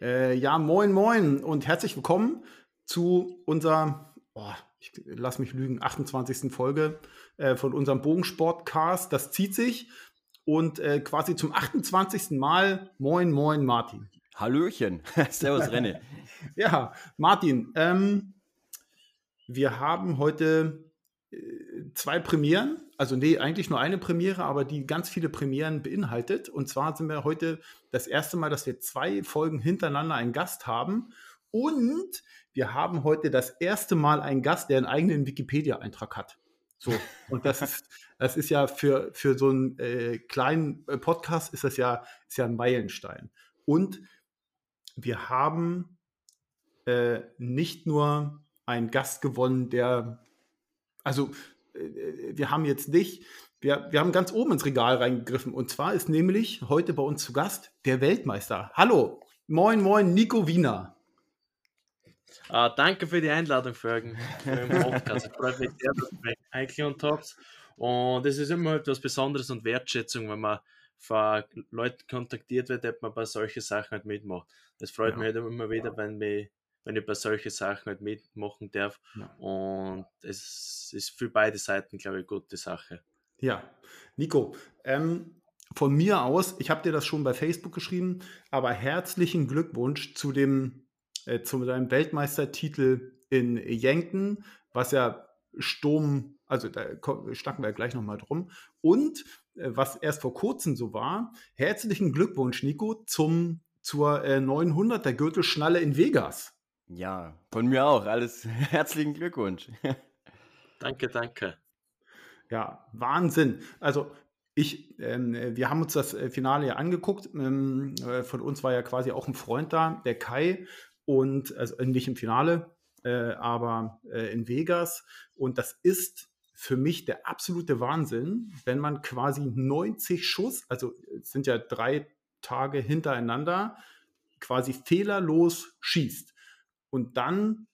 Äh, ja, moin, moin und herzlich willkommen zu unserer, oh, ich lass mich lügen, 28. Folge äh, von unserem Bogensportcast. Das zieht sich und äh, quasi zum 28. Mal moin, moin, Martin. Hallöchen, servus René. ja, Martin, ähm, wir haben heute äh, zwei Premieren, also nee, eigentlich nur eine Premiere, aber die ganz viele Premieren beinhaltet. Und zwar sind wir heute das erste Mal, dass wir zwei Folgen hintereinander einen Gast haben. Und wir haben heute das erste Mal einen Gast, der einen eigenen Wikipedia-Eintrag hat. So, und das ist, das ist ja für, für so einen äh, kleinen äh, Podcast ist das ja, ist ja ein Meilenstein. Und wir haben äh, nicht nur einen Gast gewonnen, der, also wir haben jetzt nicht, wir, wir haben ganz oben ins Regal reingegriffen und zwar ist nämlich heute bei uns zu Gast der Weltmeister. Hallo, moin, moin, Nico Wiener. Uh, danke für die Einladung, Fergen, für den Podcast. Ich freue mich sehr, dass ihr mich eingeladen habt. Und es ist immer etwas Besonderes und Wertschätzung, wenn man von Leuten kontaktiert wird, dass man bei solchen Sachen halt mitmacht. Es freut ja. mich halt immer wieder, wenn, mich, wenn ich bei solchen Sachen halt mitmachen darf. Ja. Und es ist für beide Seiten, glaube ich, eine gute Sache. Ja, Nico, ähm, von mir aus, ich habe dir das schon bei Facebook geschrieben, aber herzlichen Glückwunsch zu dem äh, zu deinem Weltmeistertitel in Yankton, was ja Sturm, also da schnacken wir gleich nochmal drum. Und äh, was erst vor kurzem so war, herzlichen Glückwunsch, Nico, zum, zur äh, 900er Gürtelschnalle in Vegas. Ja, von mir auch. Alles herzlichen Glückwunsch. danke, danke. Ja, Wahnsinn. Also ich, ähm, wir haben uns das äh, Finale ja angeguckt. Ähm, äh, von uns war ja quasi auch ein Freund da, der Kai und also nicht im Finale, äh, aber äh, in Vegas. Und das ist für mich der absolute Wahnsinn, wenn man quasi 90 Schuss, also es sind ja drei Tage hintereinander, quasi fehlerlos schießt. Und dann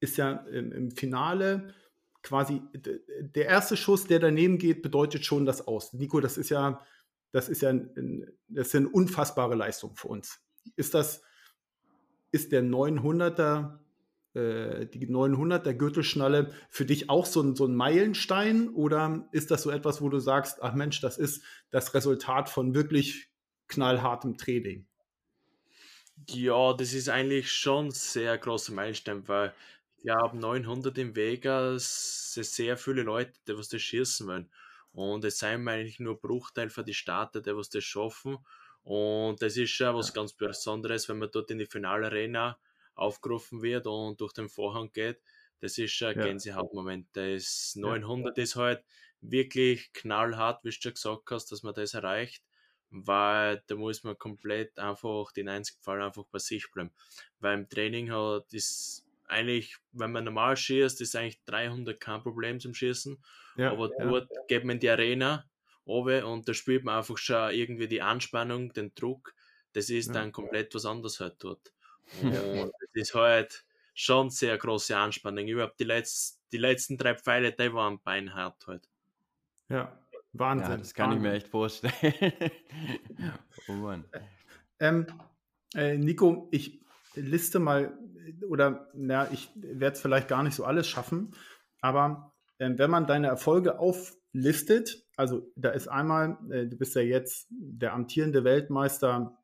ist ja im, Finale quasi der erste Schuss, der daneben geht, bedeutet schon das Aus. Nico, das ist ja, das ist ja, das ist eine unfassbare Leistung für uns. Ist das, ist der 900er, äh, die 900er Gürtelschnalle für dich auch so ein, so ein Meilenstein oder ist das so etwas, wo du sagst, ach Mensch, das ist das Resultat von wirklich knallhartem Training? Ja, das ist eigentlich schon sehr großer Meilenstein, weil ja, ab 900 in Vegas sehr viele Leute, die was das schießen wollen. Und es sind eigentlich nur Bruchteil für die Starter, die was das schaffen. Und das ist schon was ganz Besonderes, wenn man dort in die Finale-Arena aufgerufen wird und durch den Vorhang geht. Das ist schon ein ja. Gänsehautmoment. Das 900 ja. ist halt wirklich knallhart, wie du schon gesagt hast, dass man das erreicht, weil da muss man komplett einfach den einzigen Fall einfach bei sich bleiben. Weil im Training hat ist eigentlich, wenn man normal schießt, ist eigentlich 300 kein Problem zum Schießen. Ja, aber dort geht man in die Arena runter und da spürt man einfach schon irgendwie die Anspannung, den Druck. Das ist ja. dann komplett was anderes halt dort. Und das ist halt schon sehr große Anspannung. Überhaupt die, Letz-, die letzten drei Pfeile, die waren beinhart halt. Ja, Wahnsinn. Ja, das kann Wahnsinn. ich mir echt vorstellen. oh Mann. Ähm, äh, Nico, ich liste mal, oder na, ich werde es vielleicht gar nicht so alles schaffen, aber äh, wenn man deine Erfolge auflistet, also da ist einmal, äh, du bist ja jetzt der amtierende Weltmeister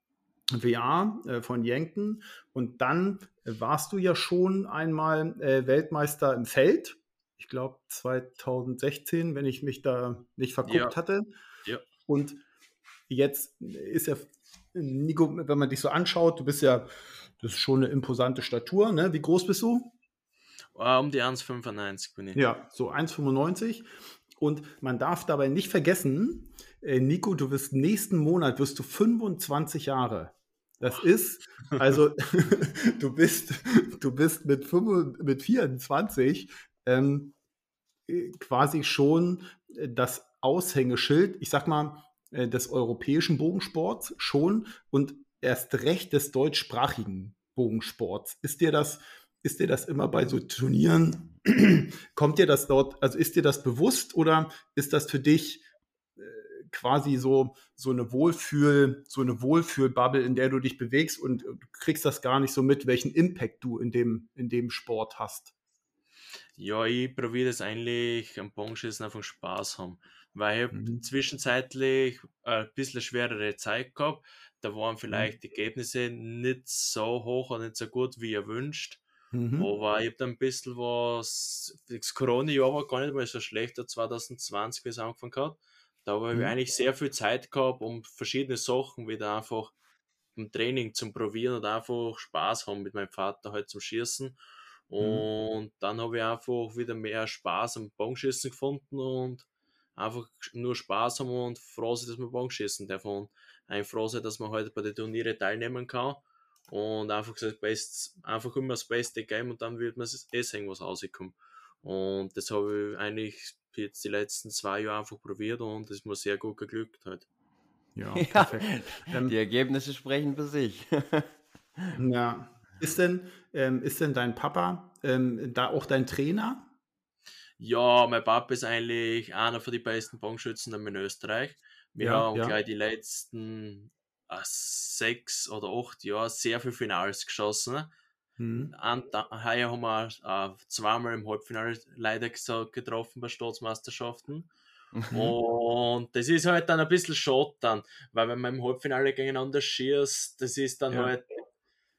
WA äh, von Yankton und dann warst du ja schon einmal äh, Weltmeister im Feld. Ich glaube 2016, wenn ich mich da nicht verguckt ja. hatte. Ja. Und jetzt ist ja Nico, wenn man dich so anschaut, du bist ja, das ist schon eine imposante Statur. Ne? Wie groß bist du? Um die 1,95 bin ich. Ja, so 1,95. Und man darf dabei nicht vergessen, äh, Nico, du wirst nächsten Monat wirst du 25 Jahre. Das ist, also du bist, du bist mit, 5, mit 24 ähm, quasi schon das Aushängeschild, ich sag mal, äh, des europäischen Bogensports schon und erst recht des deutschsprachigen Bogensports. Ist dir das, ist dir das immer bei so Turnieren, kommt dir das dort, also ist dir das bewusst oder ist das für dich äh, quasi so, so eine Wohlfühl, so eine Wohlfühlbubble, in der du dich bewegst und du kriegst das gar nicht so mit, welchen Impact du in dem, in dem Sport hast. Ja, ich probiere das eigentlich am Bogenschießen einfach Spaß haben, weil ich mhm. zwischenzeitlich ein bisschen schwerere Zeit gehabt. Da waren mhm. vielleicht die Ergebnisse nicht so hoch und nicht so gut, wie erwünscht. Mhm. Aber ich habe da ein bisschen was, das Corona-Jahr war gar nicht mal so schlecht, 2020, wie es angefangen hat. Da habe mhm. ich eigentlich sehr viel Zeit gehabt, um verschiedene Sachen wieder einfach im Training zum Probieren und einfach Spaß haben mit meinem Vater halt zum Schießen. Mhm. Und mhm. dann habe ich einfach wieder mehr Spaß am Bogenschießen gefunden und einfach nur Spaß haben und froh sein, dass man Bogenschießen darf und ein froh sein, dass man heute halt bei den Turnieren teilnehmen kann und einfach gesagt, best, einfach immer das Beste geben und dann wird man eh sehen, was rauskommt. Und das habe ich eigentlich jetzt die letzten zwei Jahre einfach probiert und es ist mir sehr gut geglückt halt. Ja, ja ähm, die Ergebnisse sprechen für sich. ja. Ist denn, ähm, ist denn dein Papa ähm, da auch dein Trainer? Ja, mein Papa ist eigentlich einer von den besten Bogenschützen in Österreich. Wir ja, haben ja. gleich die letzten äh, sechs oder acht Jahre sehr viele Finals geschossen. Mhm. heuer haben wir äh, zweimal im Halbfinale leider getroffen bei Staatsmeisterschaften. Mhm. Und das ist halt dann ein bisschen schade dann, weil wenn man im Halbfinale gegeneinander schießt, das ist dann ja. halt,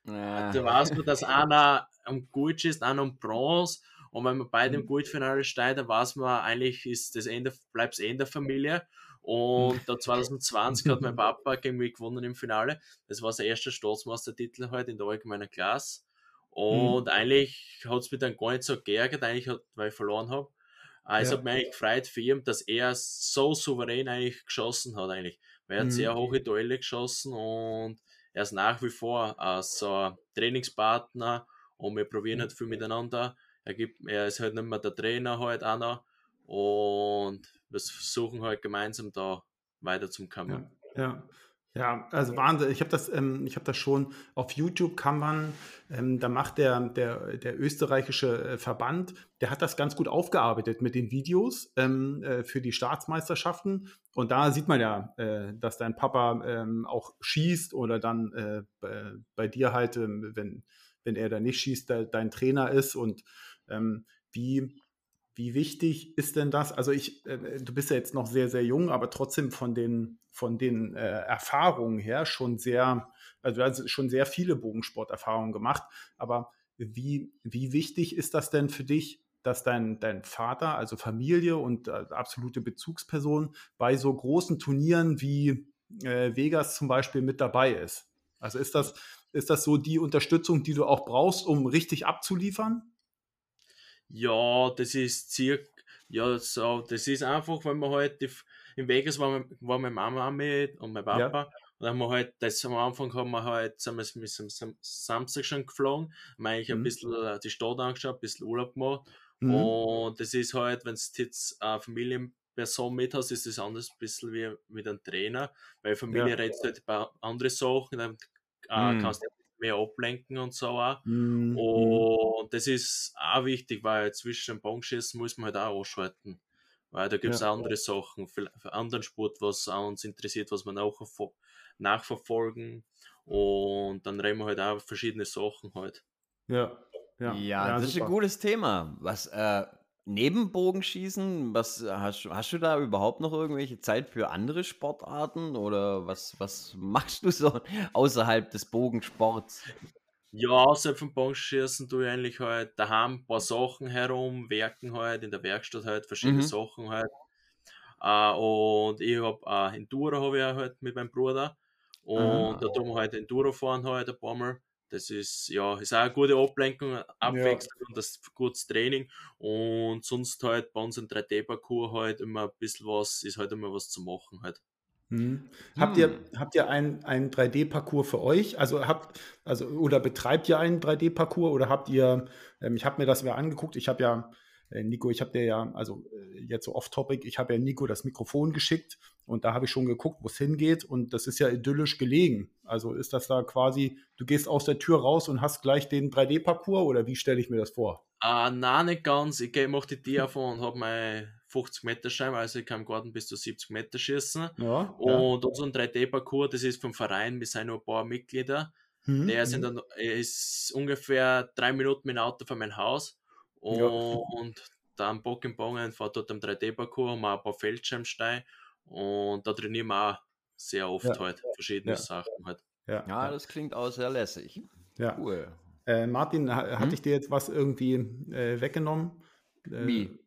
ja. da weiß man, dass einer am Gold schießt, einer am Bronze und wenn man beide im mhm. Goldfinale steht, dann weiß man eigentlich, ist das Ende, bleibt es eh in der Familie und da 2020 hat mein Papa gegen mich gewonnen im Finale. Das war sein erster Staatsmeistertitel halt in der allgemeinen Klasse. Und mhm. eigentlich hat es mich dann gar nicht so geärgert, eigentlich hat, weil ich verloren habe. Äh, es ja. hat mich eigentlich gefreut für ihn, dass er so souverän eigentlich geschossen hat eigentlich. Weil er hat mhm. sehr hohe Duelle geschossen und er ist nach wie vor äh, so ein Trainingspartner und wir probieren mhm. halt viel miteinander. Er, gibt, er ist halt nicht mehr der Trainer halt auch noch und wir versuchen halt gemeinsam da weiter zum kommen. Ja, ja. Ja, also Wahnsinn. Ich habe das, ähm, ich habe das schon auf YouTube kann man, ähm, da macht der, der, der österreichische äh, Verband, der hat das ganz gut aufgearbeitet mit den Videos ähm, äh, für die Staatsmeisterschaften. Und da sieht man ja, äh, dass dein Papa ähm, auch schießt oder dann äh, bei, bei, dir halt, ähm, wenn, wenn er da nicht schießt, de, dein Trainer ist und ähm, wie wie wichtig ist denn das? Also ich, äh, du bist ja jetzt noch sehr, sehr jung, aber trotzdem von den, von den äh, Erfahrungen her schon sehr, also du hast schon sehr viele Bogensporterfahrungen gemacht. Aber wie, wie wichtig ist das denn für dich, dass dein, dein Vater, also Familie und äh, absolute Bezugsperson bei so großen Turnieren wie äh, Vegas zum Beispiel mit dabei ist? Also ist das, ist das so die Unterstützung, die du auch brauchst, um richtig abzuliefern? Ja, das ist circa, ja, so, das ist einfach, wenn man halt, die, in Vegas war, war meine Mama mit und mein Papa. Ja. Und dann haben wir halt, das am Anfang haben wir halt, sind wir mit dem Samstag schon geflogen, haben eigentlich mhm. ein bisschen äh, die Stadt angeschaut, ein bisschen Urlaub gemacht. Mhm. Und das ist halt, wenn du jetzt eine Familienperson mit hast, ist das anders ein bisschen wie mit einem Trainer, weil Familie ja. redet halt über andere Sachen, dann äh, mhm. kannst du mehr ablenken und so auch. Mhm. Und das ist auch wichtig, weil zwischen dem Bogenschießen muss man halt auch ausschalten. Weil da gibt es ja. andere Sachen, für, anderen Sport, was uns interessiert, was man auch nachverfolgen. Und dann reden wir halt auch verschiedene Sachen halt. Ja, ja, ja, ja das super. ist ein gutes Thema. Was, äh, neben Bogenschießen, was hast, hast du da überhaupt noch irgendwelche Zeit für andere Sportarten oder was, was machst du so außerhalb des Bogensports? Ja, außerhalb vom Bogenschießen tue ich eigentlich halt daheim ein paar Sachen herum, werken halt, in der Werkstatt halt, verschiedene mhm. Sachen halt. Uh, und ich habe uh, Enduro habe ich halt mit meinem Bruder und ah. da tun wir halt Enduro fahren halt ein paar Mal. Das ist ja ist auch eine gute Ablenkung, Abwechslung ja. und das gutes Training. Und sonst halt bei unserem 3D-Parcours halt immer ein bisschen was, ist halt immer was zu machen halt. Hm. Habt ihr, hm. habt ihr einen, 3D-Parcours für euch? Also habt, also, oder betreibt ihr einen 3D-Parcours oder habt ihr, ähm, ich habe mir das mal angeguckt, ich habe ja äh, Nico, ich habe dir ja, also äh, jetzt so off-topic, ich habe ja Nico das Mikrofon geschickt und da habe ich schon geguckt, wo es hingeht und das ist ja idyllisch gelegen. Also ist das da quasi, du gehst aus der Tür raus und hast gleich den 3D-Parcours oder wie stelle ich mir das vor? Ah, nein, nicht ganz. Ich mache die Tür vor und habe meine 50 Meter Scheiben, also ich kann im Garten bis zu 70 Meter schießen. Ja, und ja. unser 3D-Parcours, das ist vom Verein, wir sind nur ein paar Mitglieder. Mhm. Der sind mhm. dann, ist ungefähr drei Minuten mit dem Auto von meinem Haus. Und, ja. und da am Bock im Bongen fahrt dort am 3D-Parcours, haben wir ein paar Feldschirmsteine und da trainieren wir auch sehr oft ja. halt verschiedene Sachen halt. Ja. ja, das klingt auch sehr lässig. Ja. Cool. Äh, Martin, ha hm? hatte ich dir jetzt was irgendwie äh, weggenommen? Äh, Wie?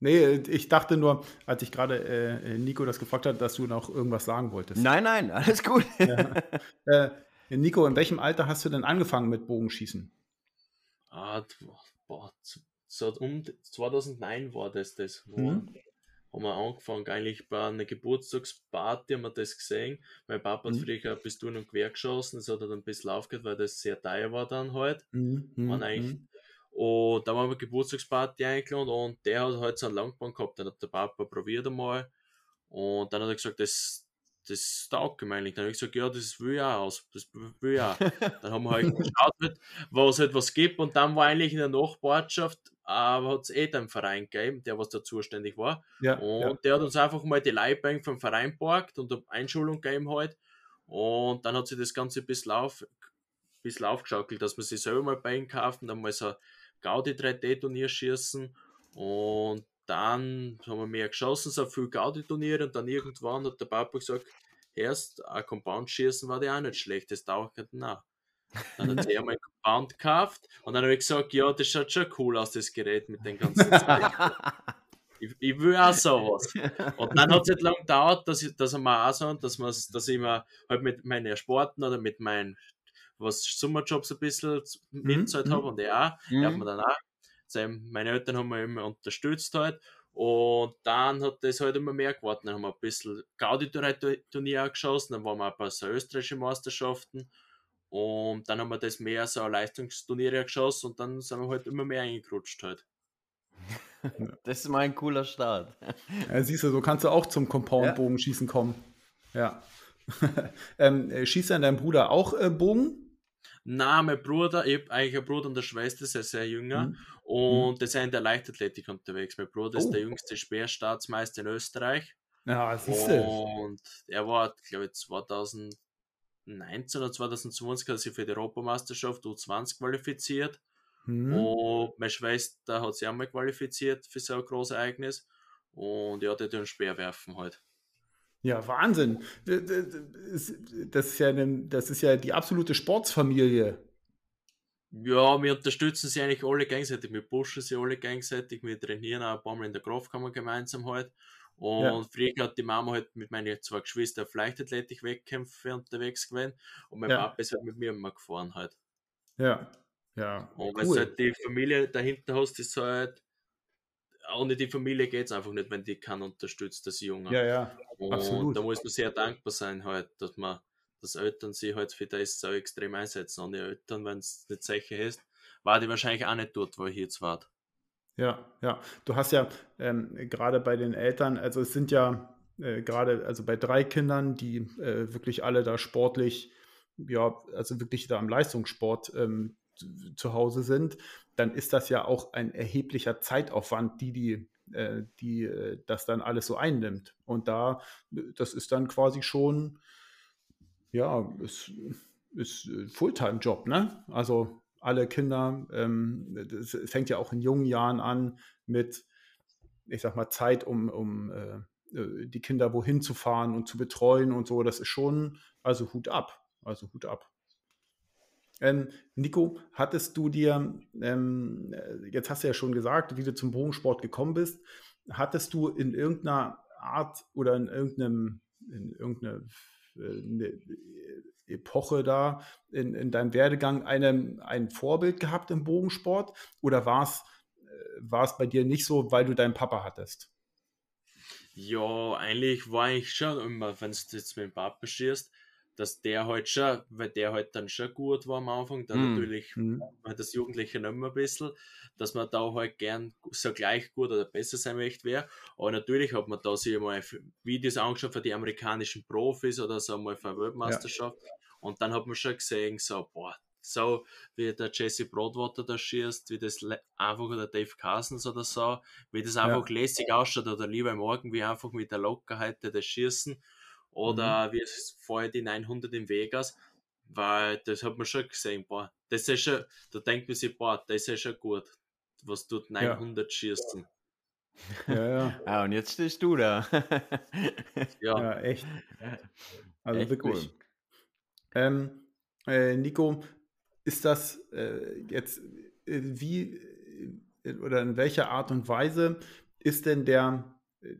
Nee, ich dachte nur, als ich gerade äh, Nico das gefragt hat, dass du noch irgendwas sagen wolltest. Nein, nein, alles gut. ja. äh, Nico, in welchem Alter hast du denn angefangen mit Bogenschießen? Ah, boah, so um 2009 war das das. Mhm. Haben wir angefangen, eigentlich bei einer Geburtstagsparty haben wir das gesehen. Mein Papa mhm. hat früher ein bisschen und quer geschossen, das hat er dann ein bisschen aufgehört, weil das sehr teuer war dann halt. Mhm. mhm eigentlich mhm. Und da haben wir eine Geburtstagsparty eingeladen und der hat halt so einen Langbahn gehabt. Dann hat der Papa probiert einmal. Und dann hat er gesagt, das, das taugt mir eigentlich. Dann habe ich gesagt, ja, das will ich auch aus. Das will ich auch. dann haben wir halt geschaut, halt, was halt was gibt. Und dann war eigentlich in der Nachbarschaft, aber hat es eh den Verein gegeben, der was da zuständig war. Ja, und ja. der hat uns einfach mal die Leibbank vom Verein parkt und Einschulung gegeben halt. Und dann hat sich das Ganze ein bisschen, auf, ein bisschen aufgeschaukelt, dass man sich selber mal Bein kauft und dann mal so Gaudi 3D-Turnier schießen und dann haben wir mehr geschossen, so viel Gaudi-Turniere und dann irgendwann hat der Papa gesagt, erst ein Compound schießen war der auch nicht schlecht, das nicht nach. Dann hat er mal ein Compound gekauft und dann habe ich gesagt, ja, das schaut schon cool aus, das Gerät mit den ganzen ich, ich, will auch sowas. Und dann hat es nicht lange gedauert, dass, ich, dass wir auch so, dass, dass ich mir halt mit meinen Sporten oder mit meinen was Sommerjobs ein bisschen mhm. mhm. habe und er auch. Mhm. Er hat mir dann auch. Meine Eltern haben mich immer unterstützt halt. Und dann hat das halt immer mehr geworden. Dann haben wir ein bisschen Gaudi-Turnier geschossen, dann waren wir ein paar so österreichische Meisterschaften. Und dann haben wir das mehr so Leistungsturniere geschossen und dann sind wir halt immer mehr eingerutscht halt. Das ist mal ein cooler Start. Ja, siehst du, so kannst du auch zum Compound-Bogenschießen kommen. Ja. ähm, äh, schießt dann dein Bruder auch äh, Bogen? Na, mein Bruder, ich habe eigentlich einen Bruder und eine Schwester, sehr, sehr jünger. Mhm. Und mhm. die sind in der Leichtathletik unterwegs. Mein Bruder oh. ist der jüngste Speerstaatsmeister in Österreich. Ja, siehst du. Und er war, glaube ich, 2019 oder 2020 hat sich für die Europameisterschaft U20 qualifiziert. Mhm. Und meine Schwester hat sich einmal qualifiziert für so ein großes Ereignis. Und ja, die tun Speerwerfen halt. Ja, Wahnsinn. Das ist ja, eine, das ist ja die absolute Sportsfamilie. Ja, wir unterstützen sie eigentlich alle gegenseitig. Wir pushen sie alle gegenseitig. Wir trainieren auch ein paar Mal in der Kraftkammer gemeinsam halt. Und ja. früher hat die Mama halt mit meinen zwei Geschwistern auf Leichtathletik-Wettkämpfe unterwegs gewesen. Und mein ja. Papa ist halt mit mir immer gefahren halt. Ja, ja. Und cool. wenn du halt die Familie dahinter hast, ist halt ohne die Familie geht es einfach nicht, wenn die kann unterstützt, das Junge. Ja, ja. Und absolut. da muss man sehr dankbar sein, halt, dass man, dass Eltern sich halt für das so extrem einsetzen. Ohne Eltern, wenn es nicht sicher ist, war die wahrscheinlich auch nicht dort, wo ich jetzt war. Ja, ja. Du hast ja ähm, gerade bei den Eltern, also es sind ja äh, gerade, also bei drei Kindern, die äh, wirklich alle da sportlich, ja, also wirklich da am Leistungssport ähm, zu Hause sind, dann ist das ja auch ein erheblicher Zeitaufwand, die die äh, die äh, das dann alles so einnimmt. Und da, das ist dann quasi schon, ja, ist, ist Fulltime-Job, ne? Also alle Kinder, ähm, das fängt ja auch in jungen Jahren an mit, ich sag mal, Zeit, um, um äh, äh die Kinder wohin zu fahren und zu betreuen und so. Das ist schon, also Hut ab. Also Hut ab. Ähm, Nico, hattest du dir, ähm, jetzt hast du ja schon gesagt, wie du zum Bogensport gekommen bist, hattest du in irgendeiner Art oder in irgendeinem, in irgendeiner äh, Epoche da in, in deinem Werdegang eine, ein Vorbild gehabt im Bogensport oder war es äh, bei dir nicht so, weil du deinen Papa hattest? Ja, eigentlich war ich schon immer, wenn du jetzt mit dem Papa schießt, dass der halt schon, weil der halt dann schon gut war am Anfang, dann mm. natürlich mm. das Jugendliche nicht mehr ein bisschen, dass man da halt gern so gleich gut oder besser sein möchte wäre. Aber natürlich hat man da sich mal Videos angeschaut von die amerikanischen Profis oder so mal von Weltmeisterschaft. Ja. Und dann hat man schon gesehen, so, boah, so, wie der Jesse Broadwater da schießt, wie das einfach oder Dave Cousins oder so, wie das einfach ja. lässig ausschaut oder lieber morgen, wie einfach mit der Lockerheit das Schießen oder mhm. wie es vorher die 900 in Vegas, weil das hat man schon gesehen, boah, das ist schon, da denkt man sich, boah, das ist schon gut, was tut 900 ja. schießen. Ja, ja. ah, und jetzt stehst du da. ja. ja, echt. Also echt wirklich. Cool. Ähm, äh, Nico, ist das äh, jetzt, äh, wie äh, oder in welcher Art und Weise ist denn der,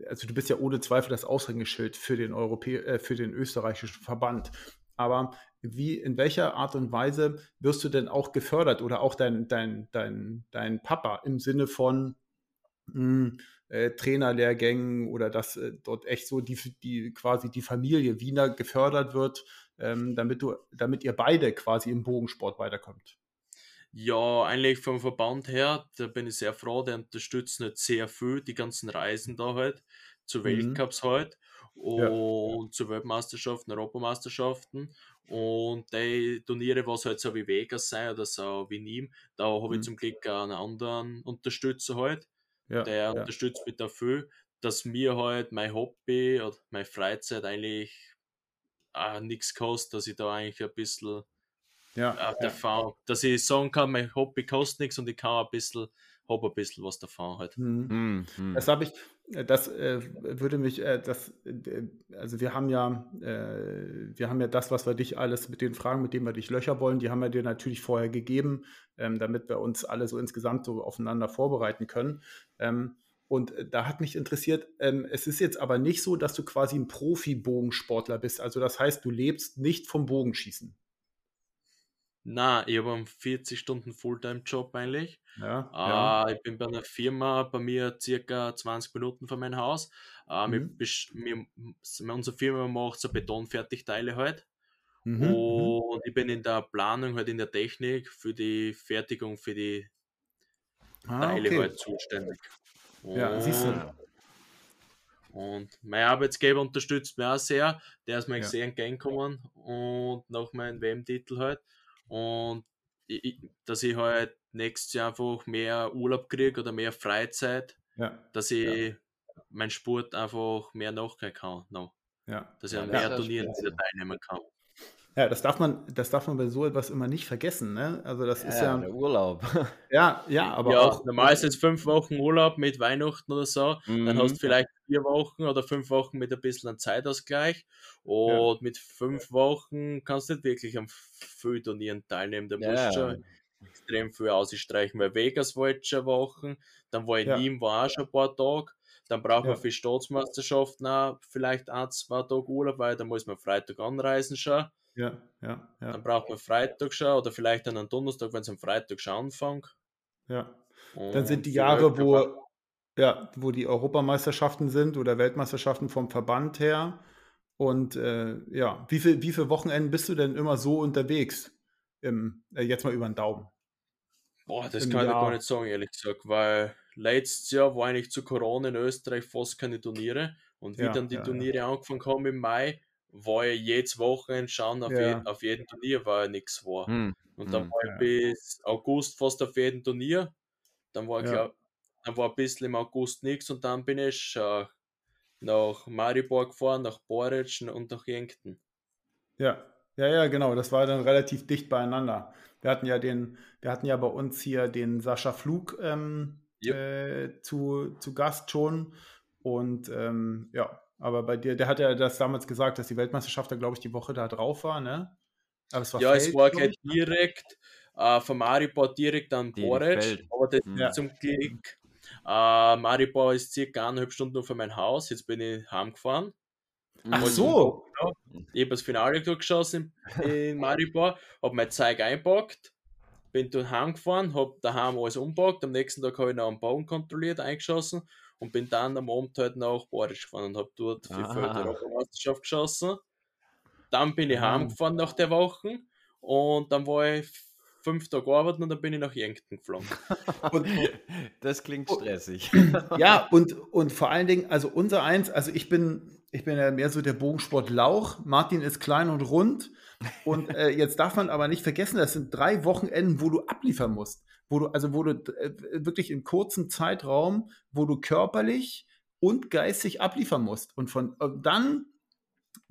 also du bist ja ohne Zweifel das Aushängeschild für den Europä äh, für den österreichischen Verband. Aber wie, in welcher Art und Weise wirst du denn auch gefördert oder auch dein, dein, dein, dein Papa im Sinne von mh, hm, äh, Trainerlehrgängen oder dass äh, dort echt so die, die quasi die Familie Wiener gefördert wird, ähm, damit du, damit ihr beide quasi im Bogensport weiterkommt? Ja, eigentlich vom Verband her, da bin ich sehr froh, der unterstützt nicht sehr viel, die ganzen Reisen da halt, zu mhm. Weltcups halt und ja. zu Weltmeisterschaften, Europameisterschaften und die Turniere, was halt so wie Vegas sein oder so wie Nîmes, da habe mhm. ich zum Glück einen anderen Unterstützer halt, ja, der ja. unterstützt mich dafür, dass mir halt mein Hobby oder meine Freizeit eigentlich nichts kostet, dass ich da eigentlich ein bisschen ja, auf der ja. dass ich sagen kann, mein Hobby kostet nichts und ich kann ein bisschen, habe ein bisschen was davon halt. Mhm. Mhm. Das habe ich, äh, das äh, würde mich, äh, das, äh, also wir haben ja, äh, wir haben ja das, was wir dich alles mit den Fragen, mit denen wir dich löcher wollen, die haben wir dir natürlich vorher gegeben, ähm, damit wir uns alle so insgesamt so aufeinander vorbereiten können. Ähm, und äh, da hat mich interessiert, ähm, es ist jetzt aber nicht so, dass du quasi ein Profi-Bogensportler bist. Also das heißt, du lebst nicht vom Bogenschießen. Na, ich habe einen 40 Stunden Fulltime-Job eigentlich. Ja, äh, ja. Ich bin bei einer Firma, bei mir circa 20 Minuten von meinem Haus. Äh, mhm. wir, wir, unsere Firma macht so Betonfertigteile halt. Mhm, mhm. Und ich bin in der Planung, halt in der Technik für die Fertigung für die ah, Teile okay. halt zuständig. Und, ja, siehst du. Und mein Arbeitsgeber unterstützt mich auch sehr. Der ist mir ja. sehr entgegengekommen und nach meinem WM-Titel halt. Und ich, dass ich halt nächstes Jahr einfach mehr Urlaub kriege oder mehr Freizeit, ja. dass ich ja. meinen Sport einfach mehr nachgehen kann. Noch. Ja. Dass ich an mehr Turnieren teilnehmen kann. Ja, das darf man, das darf man bei so etwas immer nicht vergessen, ne? Also das ja, ist ja. Der Urlaub. Ja, ja, aber ja, auch. Normal ist jetzt fünf Wochen Urlaub mit Weihnachten oder so. Mhm. Dann hast du vielleicht vier Wochen oder fünf Wochen mit ein bisschen Zeitausgleich. Und ja. mit fünf Wochen kannst du nicht wirklich am Turnieren teilnehmen. Da musst du schon extrem viel ausstreichen. Weil Vegas war jetzt schon Wochen, dann war ich ja. Nîmes war auch schon ein paar Tage. Dann braucht man für Staatsmeisterschaften auch vielleicht ein, zwei Tage Urlaub, weil da muss man Freitag anreisen schon. Ja, ja, ja. Dann braucht man Freitag schon oder vielleicht dann einen Donnerstag, wenn es am Freitag schon anfängt. Ja. Und dann sind die Jahre, wo, ja, wo die Europameisterschaften sind oder Weltmeisterschaften vom Verband her. Und äh, ja, wie viele wie viel Wochenenden bist du denn immer so unterwegs? Im, äh, jetzt mal über den Daumen. Boah, das Im kann Jahr. ich gar nicht sagen, ehrlich gesagt, weil letztes Jahr war eigentlich zu Corona in Österreich fast keine Turniere. Und wie ja, dann die ja, Turniere ja. angefangen haben im Mai, war ja jedes Wochenende schauen, auf, ja. jeden, auf jedem Turnier war ja nichts war. Hm. Und dann hm. war ich bis August fast auf jedem Turnier. Dann war, ja. glaub, dann war ein bisschen im August nichts und dann bin ich äh, nach Maribor gefahren, nach Boric und nach Yankton. Ja, ja, ja, genau. Das war dann relativ dicht beieinander. Wir hatten ja den, wir hatten ja bei uns hier den Sascha Flug ähm, yep. äh, zu, zu Gast schon. Und ähm, ja, aber bei dir, der hat ja das damals gesagt, dass die Weltmeisterschaft da, glaube ich, die Woche da drauf war, ne? Aber es war ja, Feld, es war gleich direkt äh, von Maribor direkt an Boric, aber das ja. zum Glück. Äh, Maribor ist circa eineinhalb Stunden von meinem Haus, jetzt bin ich heimgefahren. Ach so! Ich habe das Finale geschossen in, in Maribor, habe mein Zeug einpackt, bin durch heimgefahren, habe daheim alles umpackt, am nächsten Tag habe ich noch einen Baum kontrolliert, eingeschossen und bin dann am Abend halt nach Borisch gefahren und habe dort für ah. die Europameisterschaft geschossen. Dann bin ich ah. heimgefahren nach der Woche und dann war ich fünf Tage arbeiten und dann bin ich nach Yankton geflogen. Und, das klingt stressig. Ja, und, und vor allen Dingen, also unser eins, also ich bin, ich bin ja mehr so der Bogensport Lauch. Martin ist klein und rund. Und äh, jetzt darf man aber nicht vergessen, das sind drei Wochenenden, wo du abliefern musst. Wo du, also wo du äh, wirklich in kurzem Zeitraum, wo du körperlich und geistig abliefern musst. Und von äh, dann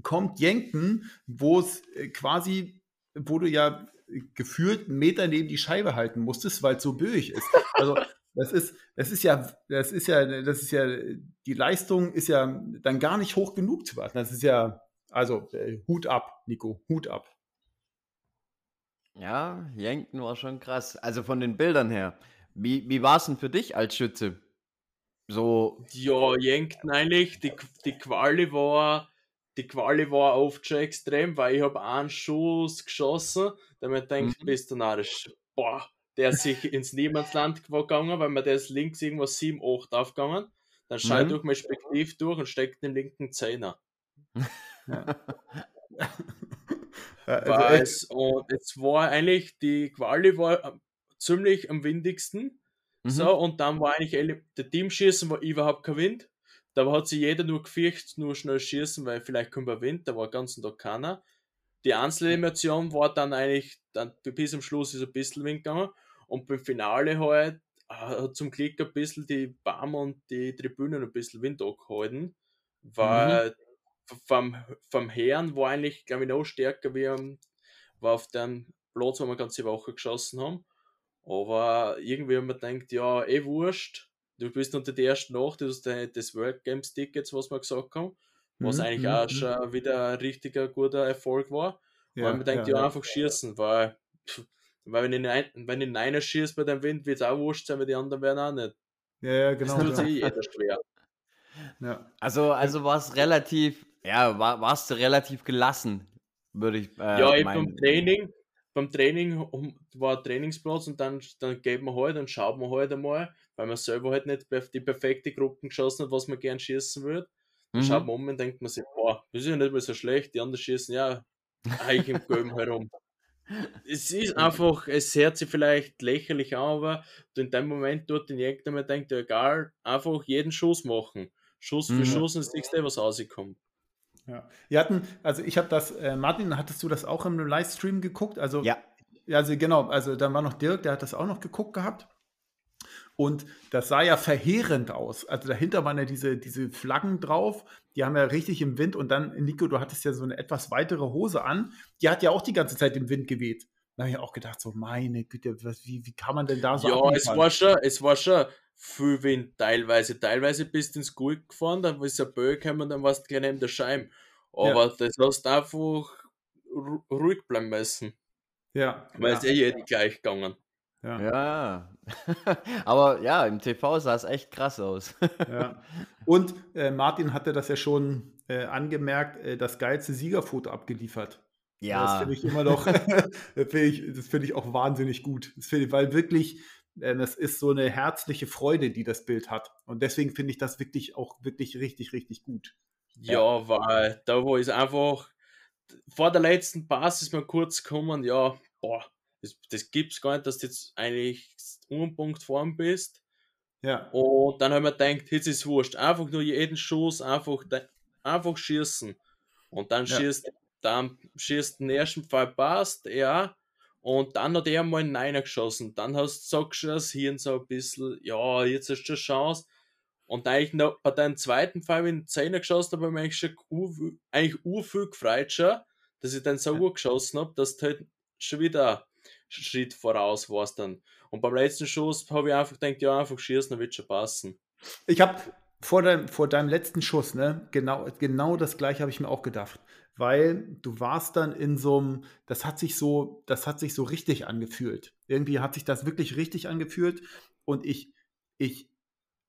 kommt Jenken, wo es äh, quasi, wo du ja gefühlt einen Meter neben die Scheibe halten musstest, weil es so böig ist. Also das ist, das ist ja, das ist ja, das ist ja, die Leistung ist ja dann gar nicht hoch genug zu warten. Das ist ja, also äh, Hut ab, Nico, Hut ab. Ja, Jenken war schon krass. Also von den Bildern her. Wie, wie war es denn für dich als Schütze? So. Ja, Jenken eigentlich. Die, die Quali war, die Quali war oft schon extrem, weil ich habe einen Schuss geschossen, damit denkt, mhm. bist du narrisch. Boah, der ist sich ins Niemandsland gegangen, weil mir der ist links irgendwas 7, 8 aufgegangen. Dann schaue mhm. durch mein Spektiv durch und steckt den linken Zehner. Ja. also es, und es war eigentlich, die Quali war ziemlich am windigsten. Mhm. So, und dann war eigentlich der Teamschießen war überhaupt kein Wind. Da hat sich jeder nur gefürchtet, nur schnell schießen, weil vielleicht kommt ein Wind, da war ganz und Tag keiner. Die Einzelelimination war dann eigentlich, dann bis zum Schluss ist ein bisschen Wind gegangen. Und beim Finale halt hat zum Glück ein bisschen die Baum und die Tribünen ein bisschen Wind angehalten, weil mhm vom, vom Herren war eigentlich, glaube ich, noch stärker wie am, war auf dem Platz, wo wir ganze Woche geschossen haben. Aber irgendwie haben wir gedacht, ja, eh wurscht. Du bist unter der ersten Nacht, das ist das World Games Tickets, was wir gesagt haben, was mhm, eigentlich auch mhm. schon wieder ein richtiger guter Erfolg war. Ja, weil man denkt, ja, ja, einfach schießen, weil, weil wenn, ich, wenn ich einer schießt bei dem Wind, wird es auch wurscht sein, weil die anderen werden auch nicht. Ja, ja genau. Das tut sich jeder schwer. Ja. Also, also war es relativ ja, war, warst du relativ gelassen, würde ich äh, Ja, ich beim Training, beim Training war ein Trainingsplatz und dann, dann geht man halt und schaut man halt einmal, weil man selber halt nicht die perfekte Gruppen geschossen hat, was man gern schießen würde. Dann mhm. schaut man um und denkt man sich, boah, das ist ja nicht mehr so schlecht, die anderen schießen ja eigentlich im Gelben herum. Es ist einfach, es hört sich vielleicht lächerlich an, aber in dem Moment dort den Jäger, man denkt, ja, egal, einfach jeden Schuss machen. Schuss für mhm. Schuss und das nächste, was rauskommt. Ja. Wir hatten, also ich habe das, äh, Martin, hattest du das auch im Livestream geguckt? Also, ja. Also genau, also dann war noch Dirk, der hat das auch noch geguckt gehabt. Und das sah ja verheerend aus. Also dahinter waren ja diese, diese Flaggen drauf, die haben ja richtig im Wind. Und dann, Nico, du hattest ja so eine etwas weitere Hose an, die hat ja auch die ganze Zeit im Wind geweht. Da habe ich auch gedacht, so meine Güte, was, wie, wie kann man denn da so Ja, es war schon, es war schon viel Wind teilweise. Teilweise bist du ins Gulk gefahren, dann ist ein Böe gekommen, dann warst du gleich neben der Scheibe. Aber ja. das hast du einfach ruhig bleiben müssen. Ja. Weil es ja. eh jede gleich gegangen. Ja. ja. Aber ja, im TV sah es echt krass aus. ja. Und äh, Martin hatte das ja schon äh, angemerkt, äh, das geilste Siegerfoto abgeliefert. Ja. Das finde ich immer noch, das finde ich, find ich auch wahnsinnig gut. Das ich, weil wirklich, äh, das ist so eine herzliche Freude, die das Bild hat. Und deswegen finde ich das wirklich auch wirklich richtig, richtig gut. Ja, weil da wo ist einfach vor der letzten Pass ist mir kurz gekommen, ja, boah, das, das es gar nicht, dass du jetzt eigentlich um Punkt vorn bist. Ja. Und dann haben wir gedacht, jetzt ist es wurscht, einfach nur jeden Schuss einfach, einfach schießen. Und dann ja. schießt, dann schießt den ersten Fall passt, ja. Und dann hat er mal einen Neiner geschossen. Dann hast du sagst du das Hirn so ein bisschen, ja, jetzt hast du eine Chance. Und eigentlich noch bei deinem zweiten Fall, wenn ich Zehner geschossen habe, habe ich mich schon ur, eigentlich urviel gefreut schon, dass ich dann so gut geschossen habe, dass du halt schon wieder einen Schritt voraus warst dann. Und beim letzten Schuss habe ich einfach gedacht, ja, einfach schießen, dann wird schon passen. Ich habe vor deinem, vor deinem letzten Schuss, ne, genau, genau das gleiche habe ich mir auch gedacht. Weil du warst dann in so einem, das hat sich so, das hat sich so richtig angefühlt. Irgendwie hat sich das wirklich richtig angefühlt. Und ich, ich,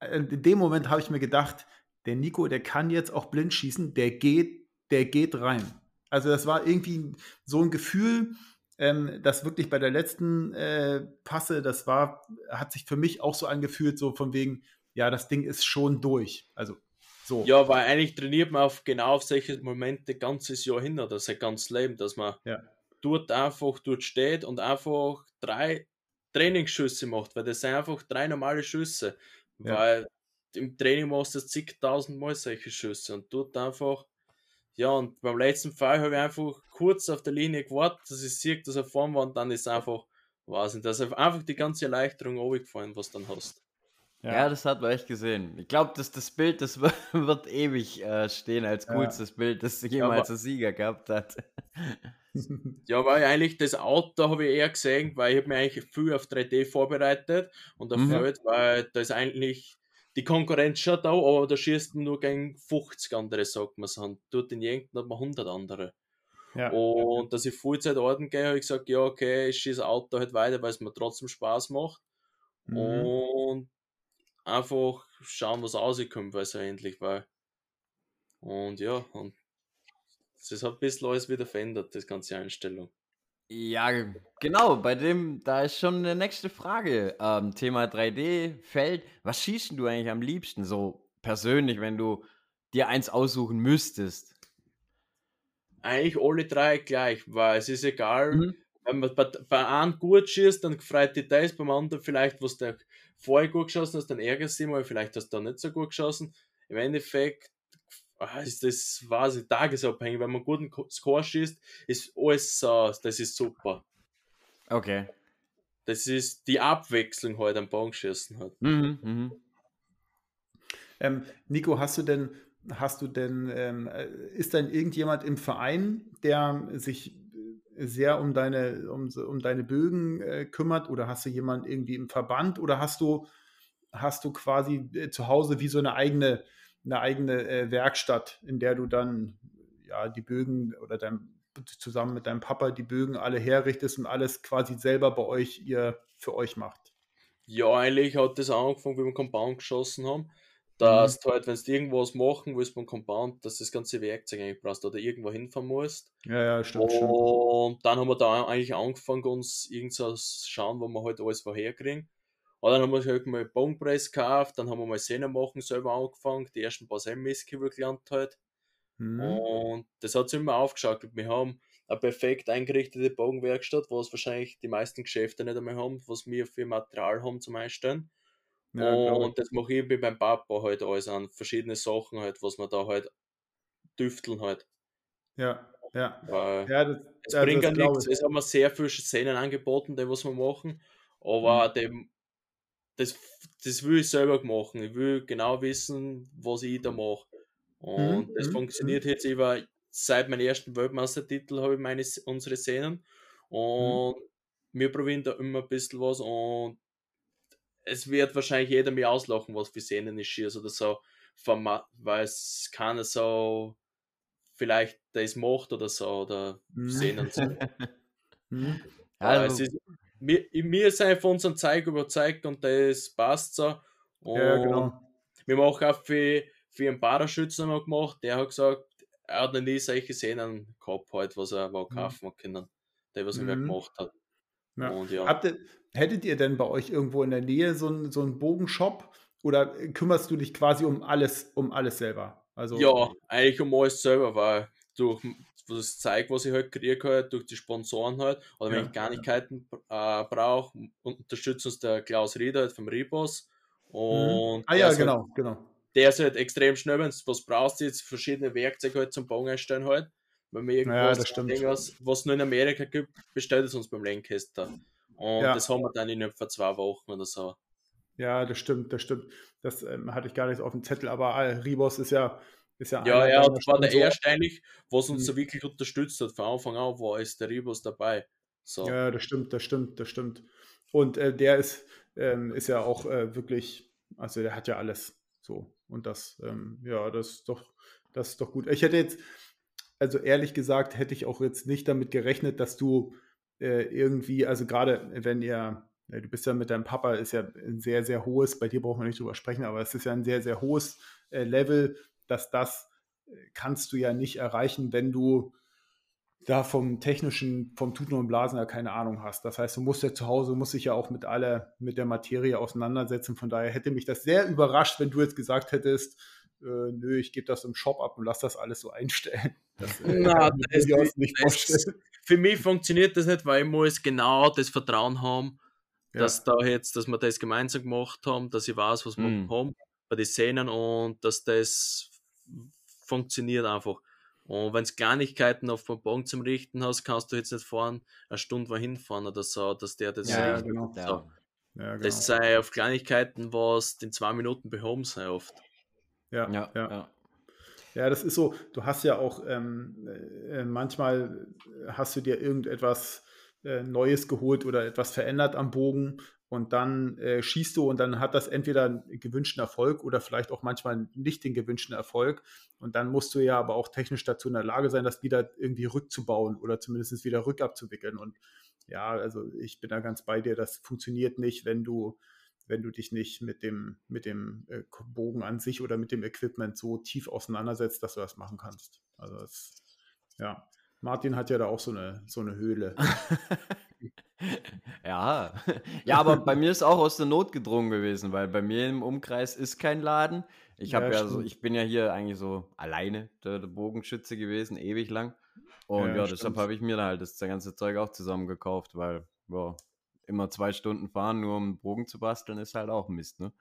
in dem Moment habe ich mir gedacht, der Nico, der kann jetzt auch blind schießen, der geht, der geht rein. Also das war irgendwie so ein Gefühl, ähm, das wirklich bei der letzten äh, Passe, das war, hat sich für mich auch so angefühlt, so von wegen, ja, das Ding ist schon durch. Also so. Ja, weil eigentlich trainiert man auf genau auf solche Momente ganzes Jahr hin oder sein ganzes Leben, dass man ja. dort einfach dort steht und einfach drei Trainingsschüsse macht, weil das sind einfach drei normale Schüsse. Ja. Weil im Training machst du zigtausend Mal solche Schüsse und dort einfach Ja, und beim letzten Fall habe ich einfach kurz auf der Linie gewartet, dass ich sehe, dass er vorn war und dann ist einfach, weiß nicht, dass einfach die ganze Erleichterung runtergefallen, was du dann hast. Ja. ja, das hat man echt gesehen. Ich glaube, dass das Bild, das wird ewig äh, stehen als coolstes ja. Bild, das jemals ja, ein Sieger gehabt hat. ja, weil eigentlich das Auto habe ich eher gesehen, weil ich habe mich eigentlich viel auf 3D vorbereitet und auf mhm. Feld, weil da ist eigentlich die Konkurrenz schon da, aber da schießt man nur gegen 50 andere, sagt man so. Und dort in Jenken hat man 100 andere. Ja. Und dass ich Vollzeit Orden gehe, habe ich gesagt, ja, okay, ich schieße das Auto halt weiter, weil es mir trotzdem Spaß macht. Mhm. Und einfach schauen, was rauskommt, weil es ja endlich war. Und ja, und es hat ein bisschen alles wieder verändert, das ganze Einstellung. Ja, genau, bei dem, da ist schon eine nächste Frage. Ähm, Thema 3D-Feld. Was schießt du eigentlich am liebsten, so persönlich, wenn du dir eins aussuchen müsstest? Eigentlich alle drei gleich, weil es ist egal, mhm. wenn man bei, bei einem gut schießt, dann freut dich das, beim anderen vielleicht, was der vorher gut geschossen hast, dann ärgerst du dich mal, vielleicht hast du da nicht so gut geschossen. Im Endeffekt ah, ist das quasi tagesabhängig. Wenn man guten Score schießt, ist alles so, das ist super. Okay. Das ist die Abwechslung heute am Bogenschießen hat. Mhm, mhm. Ähm, Nico, hast du denn, hast du denn, ähm, äh, ist denn irgendjemand im Verein, der sich sehr um deine, um, um deine Bögen äh, kümmert? Oder hast du jemanden irgendwie im Verband? Oder hast du, hast du quasi äh, zu Hause wie so eine eigene, eine eigene äh, Werkstatt, in der du dann ja die Bögen oder dein, zusammen mit deinem Papa die Bögen alle herrichtest und alles quasi selber bei euch ihr für euch macht? Ja, eigentlich hat das angefangen, wie wir Compound geschossen haben dass mhm. du halt, wenn du irgendwas machen willst beim Compound, dass das ganze Werkzeug eigentlich brauchst oder irgendwo hinfahren musst. Ja, ja, stimmt. Und stimmt. dann haben wir da eigentlich angefangen, uns irgendwas schauen, wo wir halt alles vorherkriegen. Und dann haben wir halt mal Bogenpress gekauft, dann haben wir mal Szene machen selber angefangen, die ersten paar Semmeskübel gelernt halt. Mhm. Und das hat sich immer aufgeschaut. Wir haben eine perfekt eingerichtete Bogenwerkstatt, was wahrscheinlich die meisten Geschäfte nicht einmal haben, was wir für Material haben zum Einstellen. Ja, und das mache ich beim Papa halt alles an verschiedene Sachen halt, was wir da halt düfteln halt. Ja, ja. Weil ja, das, es ja, bringt ja nichts. Es haben wir sehr viele Szenen angeboten, die was wir machen, aber mhm. dem, das, das will ich selber machen. Ich will genau wissen, was ich da mache. Und mhm. das mhm. funktioniert jetzt über seit meinem ersten Weltmeistertitel habe ich meine unsere Szenen mhm. und mhm. wir probieren da immer ein bisschen was und es wird wahrscheinlich jeder mir auslachen, was für Szenen ich schieße oder so, weil es keiner so vielleicht das macht oder so oder mhm. Szenen so. Mhm. also. ist, mir, mir ist einfach von unserem Zeug überzeugt und das passt so. Und ja, genau. Wir machen auch für, für einen Paraschützen gemacht, der hat gesagt, er hat noch nie solche Szenen gehabt, halt, was er mhm. kaufen mhm. können, der was er mhm. gemacht hat. Ja. Und, ja. Habt ihr, hättet ihr denn bei euch irgendwo in der Nähe so einen, so einen Bogenshop oder kümmerst du dich quasi um alles, um alles selber? Also, ja, eigentlich um alles selber, weil durch das Zeug, was ich halt kriege, halt, durch die Sponsoren halt, oder wenn ja. ich Kleinigkeiten äh, brauche, unterstützt uns der Klaus Rieder halt vom Ribos. Mhm. Und mhm. Ah ja, genau, halt, genau. Der ist halt extrem schnell, wenn du was brauchst, jetzt verschiedene Werkzeuge halt zum Bogen einstellen halt. Wenn wir irgendwas, ja, irgendwas was nur in Amerika gibt, bestellt es uns beim Lancaster. Und ja. das haben wir dann innerhalb von zwei Wochen oder so. Ja, das stimmt, das stimmt. Das ähm, hatte ich gar nicht auf dem Zettel, aber äh, Ribos ist ja. Ist ja, ja, ja, das war der erste eigentlich, was uns mhm. so wirklich unterstützt hat. Von Anfang an war es der Ribos dabei. So. Ja, das stimmt, das stimmt, das stimmt. Und äh, der ist, ähm, ist ja auch äh, wirklich, also der hat ja alles so. Und das, ähm, ja, das ist doch, das ist doch gut. Ich hätte jetzt, also ehrlich gesagt, hätte ich auch jetzt nicht damit gerechnet, dass du äh, irgendwie, also gerade wenn ihr, ja, du bist ja mit deinem Papa, ist ja ein sehr, sehr hohes, bei dir brauchen wir nicht drüber sprechen, aber es ist ja ein sehr, sehr hohes äh, Level, dass das äh, kannst du ja nicht erreichen, wenn du da vom technischen, vom Tuten und Blasen ja keine Ahnung hast. Das heißt, du musst ja zu Hause, musst dich ja auch mit aller, mit der Materie auseinandersetzen. Von daher hätte mich das sehr überrascht, wenn du jetzt gesagt hättest, äh, nö, ich gebe das im Shop ab und lass das alles so einstellen. Das, äh, Na, das ist, nicht vorstellen. Für mich funktioniert das nicht, weil ich muss genau das Vertrauen haben, ja. dass da jetzt, dass wir das gemeinsam gemacht haben, dass ich weiß, was wir mm. haben bei den Szenen und dass das funktioniert einfach. Und wenn es Kleinigkeiten auf dem Bogen zum Richten hast, kannst du jetzt nicht fahren, eine Stunde wohin fahren oder so, dass der das ja, richtet. Genau. So. Ja, genau. Das sei auf Kleinigkeiten, was in zwei Minuten behoben sei oft. Ja, ja, ja. ja. das ist so, du hast ja auch ähm, äh, manchmal hast du dir irgendetwas äh, Neues geholt oder etwas verändert am Bogen und dann äh, schießt du und dann hat das entweder einen gewünschten Erfolg oder vielleicht auch manchmal nicht den gewünschten Erfolg. Und dann musst du ja aber auch technisch dazu in der Lage sein, das wieder irgendwie rückzubauen oder zumindest wieder rückabzuwickeln. Und ja, also ich bin da ganz bei dir, das funktioniert nicht, wenn du, wenn du dich nicht mit dem, mit dem äh, Bogen an sich oder mit dem Equipment so tief auseinandersetzt, dass du das machen kannst. Also das, ja. Martin hat ja da auch so eine, so eine Höhle. ja. ja, aber bei mir ist auch aus der Not gedrungen gewesen, weil bei mir im Umkreis ist kein Laden. Ich habe ja, ja so, ich bin ja hier eigentlich so alleine der, der Bogenschütze gewesen, ewig lang. Und ja, ja deshalb habe ich mir da halt das ganze Zeug auch zusammen gekauft, weil boah, immer zwei Stunden fahren, nur um einen Bogen zu basteln, ist halt auch Mist, ne?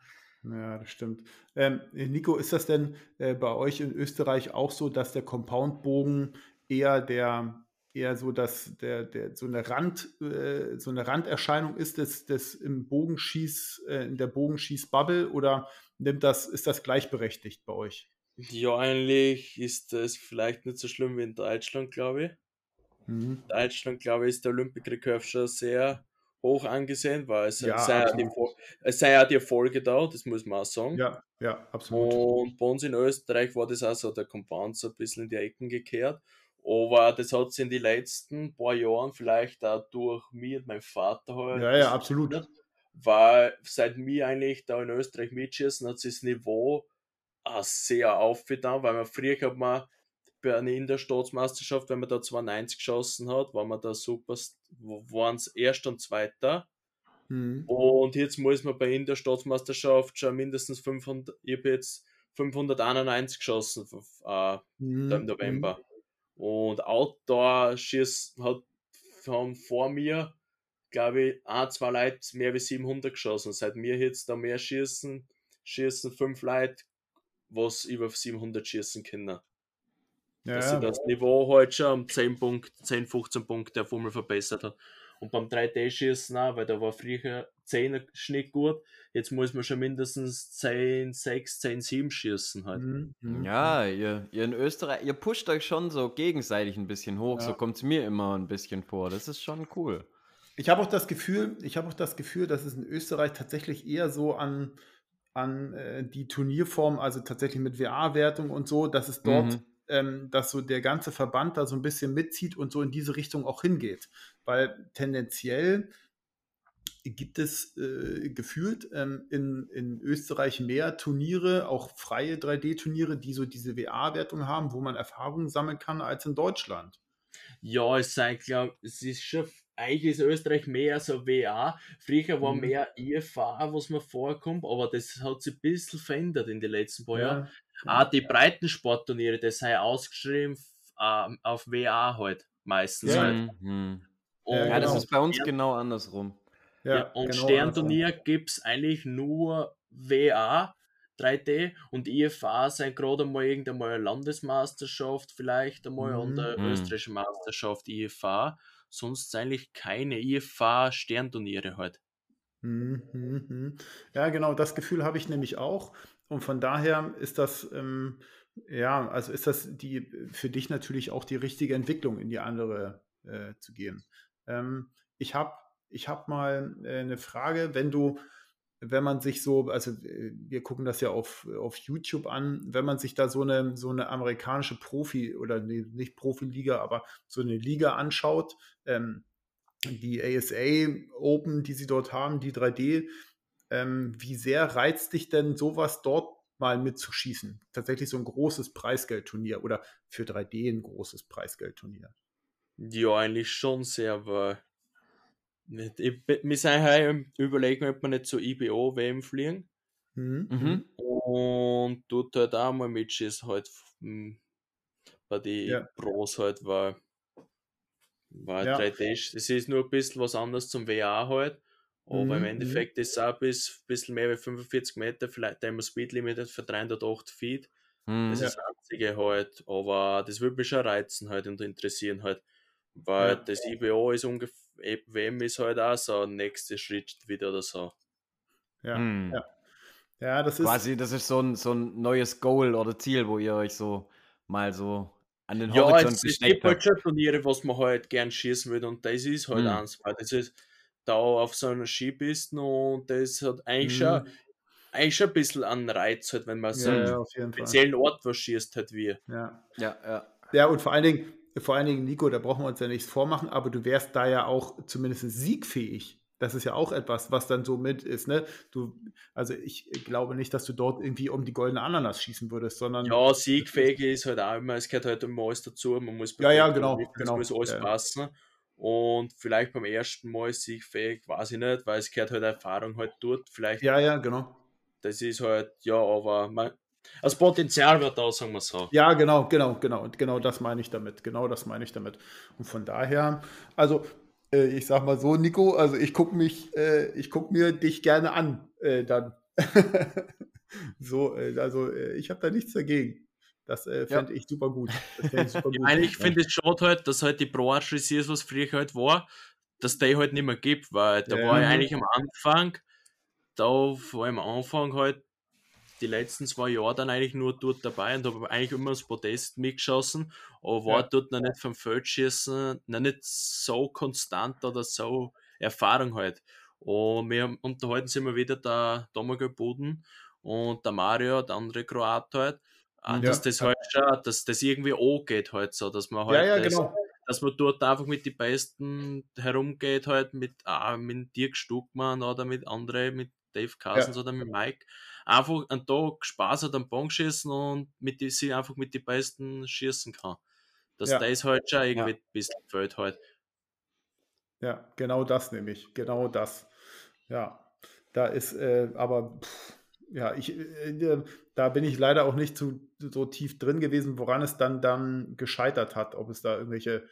Ja, das stimmt. Ähm, Nico, ist das denn äh, bei euch in Österreich auch so, dass der Compound-Bogen eher der eher so, dass der, der so eine Rand, äh, so eine Randerscheinung ist des, des im Bogenschieß, äh, in der Bogenschießbubble oder nimmt das, ist das gleichberechtigt bei euch? Ja, eigentlich ist das vielleicht nicht so schlimm wie in Deutschland, glaube ich. Mhm. In Deutschland, glaube ich, ist der Olympic Recurve schon sehr hoch angesehen, weil es, ja, sei, ja die, es sei ja die Erfolge da, das muss man auch sagen. Ja, ja, absolut. Und bei uns in Österreich war das auch so, der Compound so ein bisschen in die Ecken gekehrt. Aber das hat sich in den letzten paar Jahren vielleicht auch durch mich und meinen Vater halt. Ja, ja, absolut. Weil seit mir eigentlich da in Österreich mitschießen, hat sich das Niveau auch sehr aufgetan, weil man früher hat man bei einer Interstaatsmeisterschaft, wenn man da 92 geschossen hat, war man da super, waren es erst und zweiter. Mhm. Und jetzt muss man bei Interstaatsmeisterschaft schon mindestens 500, ich habe jetzt 591 geschossen äh, mhm. im November. Mhm. Und Outdoor schießt hat haben vor mir, glaube ich, ein, zwei Leute mehr wie 700 geschossen. Seit mir jetzt da mehr schießen, schießen fünf Leute, was über 700 schießen können. Ja, Dass sich das Niveau heute halt schon um 10, Punkt, 10 15 Punkte auf einmal verbessert hat. Und beim 3D-Schießen auch, weil da war früher 10 Schnitt gut, jetzt muss man schon mindestens 10, 6, 10, 7 schießen halt. Mhm. mhm. Ja, ihr, ihr in Österreich, ihr pusht euch schon so gegenseitig ein bisschen hoch, ja. so kommt es mir immer ein bisschen vor. Das ist schon cool. Ich habe auch das Gefühl, ich habe auch das Gefühl, dass es in Österreich tatsächlich eher so an, an äh, die Turnierform, also tatsächlich mit WA-Wertung und so, dass es dort mhm ähm, dass so der ganze Verband da so ein bisschen mitzieht und so in diese Richtung auch hingeht. Weil tendenziell gibt es äh, gefühlt ähm, in, in Österreich mehr Turniere, auch freie 3D-Turniere, die so diese WA-Wertung haben, wo man Erfahrungen sammeln kann, als in Deutschland. Ja, es sei, glaube es ist schon, eigentlich ist Österreich mehr so WA. Früher war mhm. mehr IFA, was mir vorkommt, aber das hat sich ein bisschen verändert in den letzten paar ja. Jahren. Ah, die Breitensportturniere, das sei ausgeschrieben äh, auf WA halt meistens. Ja, halt. mhm. ja das genau. ist bei uns Stern genau andersrum. Ja, ja und genau Sternturnier gibt es eigentlich nur WA 3D und IFA sind gerade mal irgendwann eine Landesmeisterschaft vielleicht einmal mhm. und eine mhm. österreichische Meisterschaft IFA. Sonst eigentlich keine IFA Sternturniere halt. Mhm, mhm. Ja, genau, das Gefühl habe ich nämlich auch. Und von daher ist das, ähm, ja, also ist das die für dich natürlich auch die richtige Entwicklung, in die andere äh, zu gehen. Ähm, ich habe ich hab mal äh, eine Frage, wenn du, wenn man sich so, also äh, wir gucken das ja auf, auf YouTube an, wenn man sich da so eine, so eine amerikanische Profi oder nee, nicht Profiliga, aber so eine Liga anschaut, ähm, die ASA Open, die sie dort haben, die 3D, ähm, wie sehr reizt dich denn sowas dort mal mitzuschießen? Tatsächlich so ein großes Preisgeldturnier oder für 3D ein großes Preisgeldturnier? Ja, eigentlich schon sehr, weil wir sind halt überlegen, ob wir nicht zur IBO WM fliegen. Mhm. mhm. Und dort halt auch mal mitschießen halt hm, bei den ja. Pros halt, weil, weil ja. 3D, das ist nur ein bisschen was anderes zum WA halt. Aber mhm. im Endeffekt ist es auch bis ein bisschen mehr als 45 Meter, vielleicht einmal Speed Limit für 308 Feet. Hm. Das ist das Einzige halt. Aber das würde mich schon reizen halt und interessieren halt. Weil ja. das IBO ist ungefähr, WM ist halt auch so ein nächster Schritt wieder oder so. Ja, hm. ja. Ja, das ist. Quasi, das ist so ein, so ein neues Goal oder Ziel, wo ihr euch so mal so an den Horizont ja, es, es gibt halt schon Turniere, was man halt gern schießen würde und das ist halt hm. eins, weil das ist da auf so einer Skipiste und das hat eigentlich hm. schon eigentlich schon ein bisschen an Reiz halt, wenn man so ja, einen speziellen Fall. Ort was schießt halt wie. Ja. ja, ja. Ja, und vor allen Dingen, vor allen Dingen, Nico, da brauchen wir uns ja nichts vormachen, aber du wärst da ja auch zumindest siegfähig. Das ist ja auch etwas, was dann so mit ist, ne? Du, also ich glaube nicht, dass du dort irgendwie um die goldene Ananas schießen würdest, sondern. Ja, siegfähig ist halt auch immer, es gehört halt immer alles dazu, man muss ja, ja, genau, genau. muss alles ja. passen. Und vielleicht beim ersten Mal siegfähig, weiß ich nicht, weil es gehört halt Erfahrung halt dort, vielleicht. Ja, ja, genau. Das ist halt, ja, aber man, das Potenzial wird da, sagen wir so. Ja, genau, genau, genau. Und genau das meine ich damit. Genau das meine ich damit. Und von daher, also äh, ich sag mal so, Nico, also ich gucke mich, äh, ich gucke mir dich gerne an, äh, dann. so, äh, also äh, ich habe da nichts dagegen. Das äh, fände ja. ich super gut. Ich super gut. ich meine, ich finde es schade halt, dass halt die Archery Series, was früher halt war, dass der halt nicht mehr gibt, weil da ja. war ja eigentlich am Anfang, da war am Anfang halt die letzten zwei Jahre dann eigentlich nur dort dabei und habe eigentlich immer das Podest mitgeschossen, aber war ja. dort noch nicht vom Feldschießen, noch nicht so konstant oder so Erfahrung halt. Und wir unterhalten sich immer wieder der Domago Boden und der Mario, der andere Kroat halt, ja. dass das halt schon, dass das irgendwie angeht halt so, dass man halt ja, das, genau. dass man dort einfach mit den Besten herumgeht halt mit, ah, mit Dirk Stuckmann oder mit anderen, mit Dave Cousins oder mit Mike einfach einen Tag Spaß hat am Bong schießen und mit die, sie einfach mit den besten schießen kann. Dass ja. das halt schon irgendwie ja. ein bisschen fällt halt. Ja, genau das nämlich. Genau das. Ja, da ist äh, aber pff, ja, ich, äh, da bin ich leider auch nicht zu, so tief drin gewesen, woran es dann dann gescheitert hat, ob es da irgendwelche,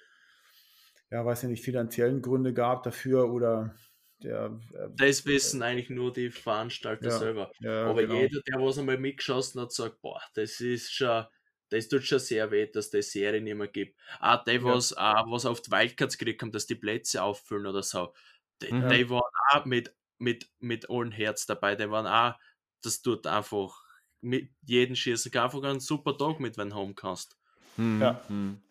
ja, weiß ich nicht, finanziellen Gründe gab dafür oder der, äh, das wissen eigentlich nur die Veranstalter ja, selber. Ja, Aber genau. jeder, der was einmal mitgeschossen hat, sagt, boah, das ist schon, das tut schon sehr weh, dass die Serie nicht mehr gibt. Auch die, was, ja. auch, was auf die Wildcards gekriegt haben, dass die Plätze auffüllen oder so, die, die waren auch mit, mit, mit allen Herz dabei. Die waren auch, das tut einfach mit jedem Schießen einfach einen super Tag mit, wenn du home kannst. Mhm. Ja. Mhm.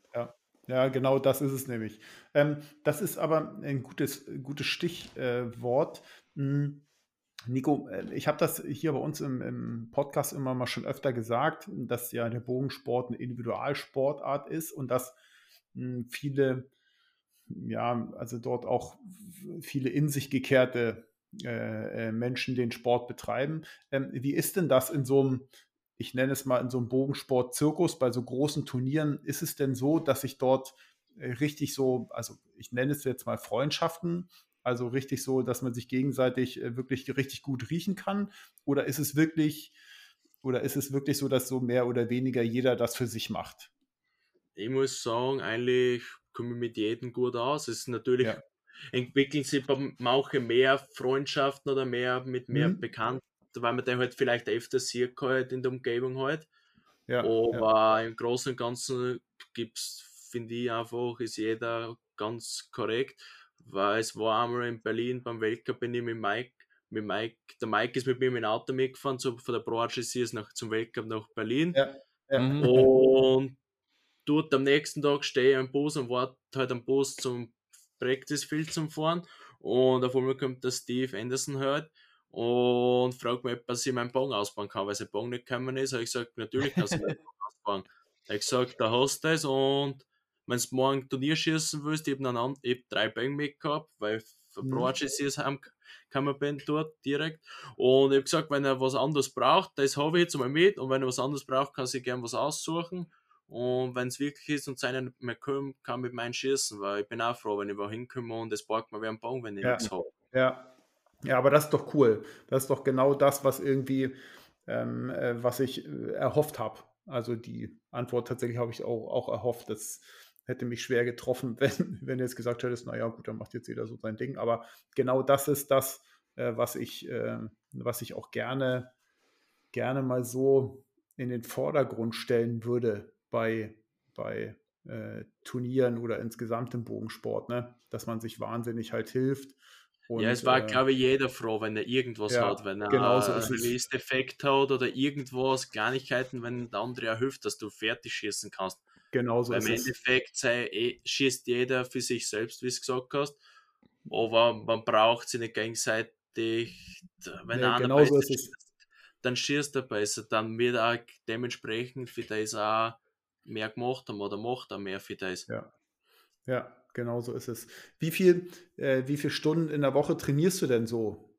Ja, genau das ist es nämlich. Ähm, das ist aber ein gutes, gutes Stichwort. Äh, Nico, äh, ich habe das hier bei uns im, im, Podcast immer mal schon öfter gesagt, dass ja der Bogensport eine Individualsportart ist und dass mh, hm, viele, ja, also dort auch viele in sich gekehrte äh, äh, Menschen den Sport betreiben. Ähm, wie ist denn das in so einem ich nenne es mal in so einem Bogensport-Zirkus, bei so großen Turnieren, ist es denn so, dass sich dort äh, richtig so, also ich nenne es jetzt mal Freundschaften, also richtig so, dass man sich gegenseitig wirklich richtig gut riechen kann? Oder ist es wirklich, oder ist es wirklich so, dass so mehr oder weniger jeder das für sich macht? Ich muss sagen, eigentlich komme ich mit jedem gut aus. Es ist natürlich ja. Entwickeln sich bei manchen mehr Freundschaften oder mehr mit mehr mhm. Bekannten weil man den halt vielleicht öfter sieht halt in der Umgebung halt. Ja, Aber ja. im Großen und Ganzen gibt es, finde ich einfach, ist jeder ganz korrekt, weil es war einmal in Berlin beim Weltcup bin ich mit Mike, mit Mike, der Mike ist mit mir mit dem Auto mitgefahren, so von der Pro ist nach, zum Weltcup nach Berlin. Ja, ja. Mhm. Und dort am nächsten Tag stehe ich am Bus und warte halt am Bus zum Practice Field zum Fahren. Und auf einmal kommt der Steve Anderson halt und fragt mich, ob ich meinen Bong ausbauen kann, weil sein Bong nicht gekommen ist. Habe ich gesagt, natürlich kannst du meinen Bong ausbauen. Er hat gesagt, da hast du es und wenn du morgen Turnier schießen willst, ich habe hab drei Bänge mitgehabt, weil mhm. Pro ist kann bin dort direkt. Und ich habe gesagt, wenn er was anderes braucht, das habe ich jetzt mal mit. Und wenn er was anderes braucht, kann sich gerne was aussuchen. Und wenn es wirklich ist und seine mehr kommt, kann mit meinen schießen, weil ich bin auch froh, wenn ich wohin komme und es braucht mir wie ein Baum, wenn ich ja. nichts habe. Ja, ja, aber das ist doch cool. Das ist doch genau das, was irgendwie, ähm, äh, was ich äh, erhofft habe. Also die Antwort tatsächlich habe ich auch, auch erhofft. Das hätte mich schwer getroffen, wenn, wenn du jetzt gesagt hättest, naja, gut, dann macht jetzt jeder so sein Ding. Aber genau das ist das, äh, was ich, äh, was ich auch gerne, gerne mal so in den Vordergrund stellen würde bei, bei äh, Turnieren oder insgesamt im Bogensport, ne? dass man sich wahnsinnig halt hilft. Und, ja, es war, äh, glaube ich, jeder froh, wenn er irgendwas ja, hat, wenn er genau so einen Release-Defekt hat oder irgendwas, Kleinigkeiten, wenn der andere auch hilft, dass du fertig schießen kannst. Genauso Im Endeffekt sei, eh, schießt jeder für sich selbst, wie du gesagt hast, aber man braucht sie nicht gegenseitig. Wenn nee, einer genau so schießt, dann schießt er besser, dann wird er dementsprechend für das auch mehr gemacht haben oder macht er mehr für das. Ja, ja genau so ist es. Wie viel, äh, wie viele Stunden in der Woche trainierst du denn so?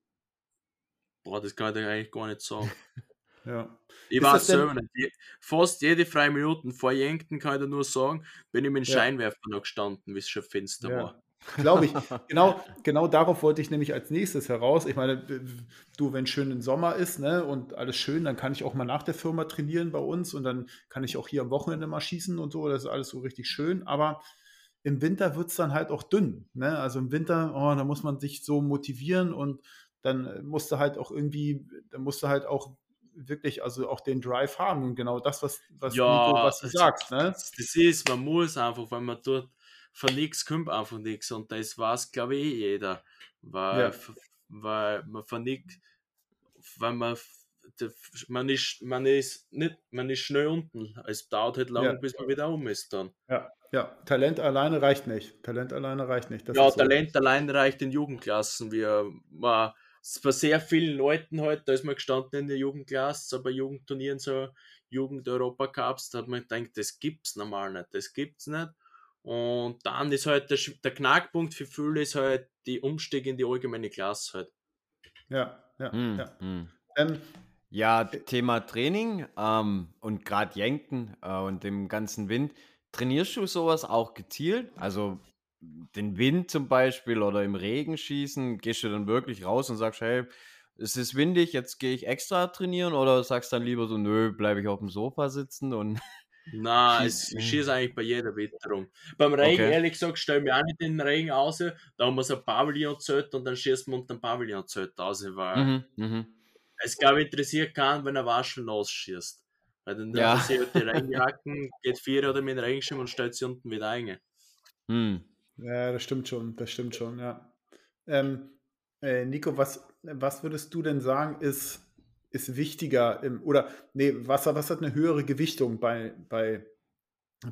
Boah, das kann ich eigentlich gar nicht sagen. ja. Ich war selber nicht. Fast jede freie Minuten vor Yankton kann ich dir nur sagen, bin ich mit dem Scheinwerfer noch gestanden, wie es schon finster ja. war. Glaube ich. Genau, genau darauf wollte ich nämlich als nächstes heraus. Ich meine, du, wenn schön im Sommer ist ne, und alles schön, dann kann ich auch mal nach der Firma trainieren bei uns und dann kann ich auch hier am Wochenende mal schießen und so. Das ist alles so richtig schön. Aber im Winter wird es dann halt auch dünn. Ne? Also im Winter, oh, da muss man sich so motivieren und dann musst du halt auch irgendwie, dann musst du halt auch wirklich, also auch den Drive haben und genau das, was, was, ja, Nico, was du sagst. Ne? Das ist, man muss einfach, weil man dort von nichts kommt einfach nichts und das weiß, glaube ich, eh jeder. Weil, ja. weil man von nichts, weil man man ist, man ist nicht, man ist schnell unten. Es dauert halt lange, ja. bis man wieder um ist dann. Ja, ja. Talent alleine reicht nicht. Talent alleine reicht nicht. Das ja, so. Talent alleine reicht in Jugendklassen. Wir, man, bei sehr vielen Leuten halt, da ist man gestanden in der Jugendklasse, so bei Jugendturnieren, so Jugend-Europa-Cups, da hat man gedacht, das gibt's normal nicht, das gibt's nicht. Und dann ist halt der, der Knackpunkt für viele ist halt die Umstieg in die allgemeine Klasse halt. Ja, ja, hm, ja. Hm. Ähm, ja, Thema Training ähm, und gerade Jenken äh, und dem ganzen Wind. Trainierst du sowas auch gezielt? Also den Wind zum Beispiel oder im Regen schießen, gehst du dann wirklich raus und sagst, hey, es ist windig, jetzt gehe ich extra trainieren oder sagst dann lieber so, nö, bleibe ich auf dem Sofa sitzen und Nein, es schießt eigentlich bei jeder Witterung. Beim Regen, okay. ehrlich gesagt, stellen wir auch nicht den Regen aus. Da haben wir so ein Pavillon-Zelt und dann schießen wir unter dem Pavillon-Zelt aus, weil mhm, mhm. es, glaube ich, interessiert keinen, wenn er Waschel schießt. Weil dann ja. interessiert die Regenjacken, geht vier oder mit dem Regenschirm und stellt sie unten wieder ein. Mhm. Ja, das stimmt schon, das stimmt schon, ja. Ähm, äh, Nico, was, was würdest du denn sagen, ist ist wichtiger im, oder nee, was, was hat eine höhere Gewichtung bei, bei,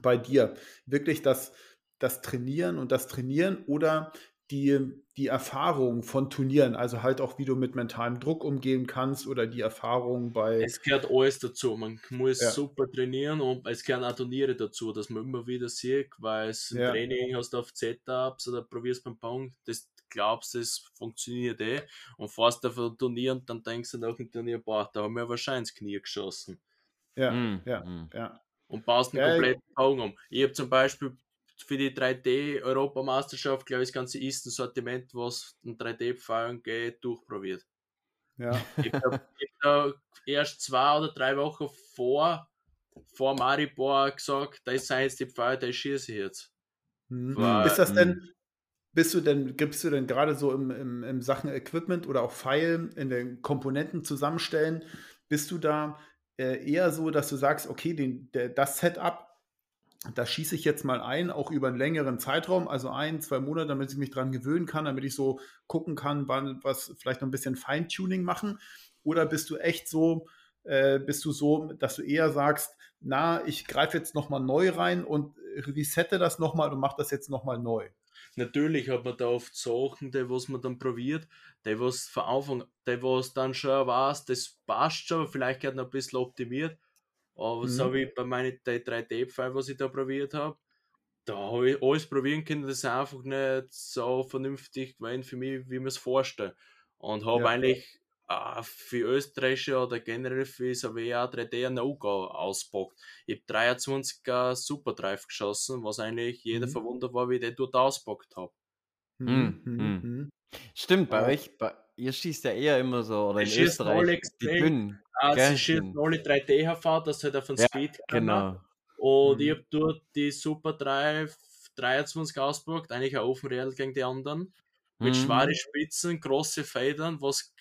bei dir? Wirklich das, das Trainieren und das Trainieren oder die, die Erfahrung von Turnieren, also halt auch, wie du mit mentalem Druck umgehen kannst oder die Erfahrung bei. Es gehört alles dazu. Man muss ja. super trainieren und es gehören auch Turniere dazu, dass man immer wieder sieht, weil es ja. Training hast du auf Setups oder probierst beim Pong, das glaubst, es funktioniert eh und fährst auf ein Turnier und dann denkst du nach dem Turnier, boah, da haben wir wahrscheinlich ins Knie geschossen. Ja, mm, ja, mm. ja. Und baust einen ja, kompletten Bogen um. Ich habe zum Beispiel für die 3D-Europameisterschaft, glaube ich, das ganze Eastern Sortiment, was ein 3D-Pfeilen geht, durchprobiert. Ja. Ich habe da erst zwei oder drei Wochen vor, vor Maribor gesagt, da ist jetzt die Pfeile, da schieße ich jetzt. Mhm. War, ist das denn, hm. Bist du denn, gibst du denn gerade so im, im, im Sachen Equipment oder auch Pfeil in den Komponenten zusammenstellen, bist du da äh, eher so, dass du sagst, okay, den, der, das Setup, das schieße ich jetzt mal ein, auch über einen längeren Zeitraum, also ein, zwei Monate, damit ich mich dran gewöhnen kann, damit ich so gucken kann, wann was vielleicht noch ein bisschen Feintuning machen? Oder bist du echt so, äh, bist du so, dass du eher sagst, na, ich greife jetzt nochmal neu rein und resette das nochmal und mache das jetzt nochmal neu? Natürlich hat man da oft Sachen, die was man dann probiert, die was von Anfang, die was dann schon weiß, das passt schon, vielleicht hat noch ein bisschen optimiert. Aber mhm. so wie bei meinen 3D-Pfeilen, was ich da probiert habe, da habe ich alles probieren können, das ist einfach nicht so vernünftig gewesen für mich, wie man es vorstellt. Und habe ja. eigentlich äh, für österreichische oder generell für so WA 3D ein No-Go auspackt. Ich habe 23er Superdrive geschossen, was eigentlich jeder mhm. verwundert war, wie ich den dort auspackt habe. Mhm. Mhm. mhm. Stimmt, bei ja. euch, bei, ihr schießt ja eher immer so, oder in Österreich, die dünnen. Also sie schießen alle 3D-HV, das halt auf den ja, Speed genau. Und ich mhm. habe dort die Super Drive 23 auspackt, eigentlich ein Offenreal gegen die anderen. Mit mhm. schweren Spitzen, große Federn, was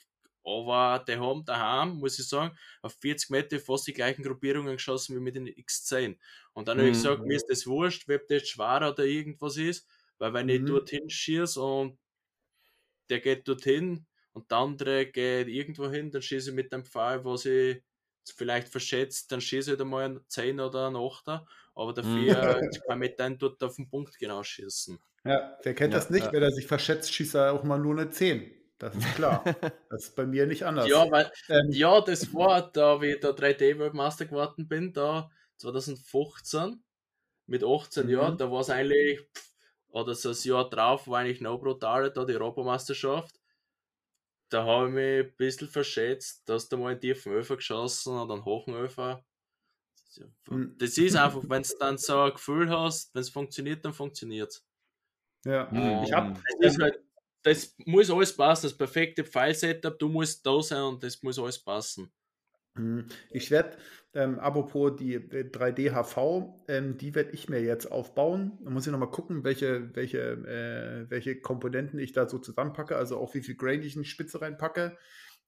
aber die haben daheim, muss ich sagen, auf 40 Meter fast die gleichen Gruppierungen geschossen wie mit den X10. Und dann mhm. habe ich gesagt, mir ist das wurscht, ob das schwerer oder irgendwas ist, weil wenn ich mhm. dorthin schieße und der geht dorthin und der andere geht irgendwo hin, dann schieße ich mit dem Pfeil, was ich vielleicht verschätzt, dann schieße ich da mal ein 10 oder ein 8er, aber dafür mhm. kann ich dann dort auf den Punkt genau schießen. Ja, wer kennt ja, das nicht? Ja. Wenn er sich verschätzt, schießt er auch mal nur eine 10. Das ist klar. das ist bei mir nicht anders. Ja, weil, ähm, ja das war da, wie ich da 3D-Weltmeister geworden bin, da 2015 mit 18 mhm. Jahren, da war es eigentlich, oder so das Jahr drauf war eigentlich noch brutaler, da die Europameisterschaft. Da habe ich mich ein bisschen verschätzt, dass da mal einen tiefen Öfer geschossen oder einen hohen Öfer. Mhm. Das ist einfach, wenn du dann so ein Gefühl hast, wenn es funktioniert, dann funktioniert es. Ja, um, ich habe. Das, halt, das muss alles passen, das perfekte File-Setup, du musst da sein und das muss alles passen. Mhm. Ich werde, ähm, apropos die 3D-HV, äh, ähm, die werde ich mir jetzt aufbauen. Da muss ich nochmal gucken, welche, welche, äh, welche Komponenten ich da so zusammenpacke, also auch wie viel Grain ich in die Spitze reinpacke.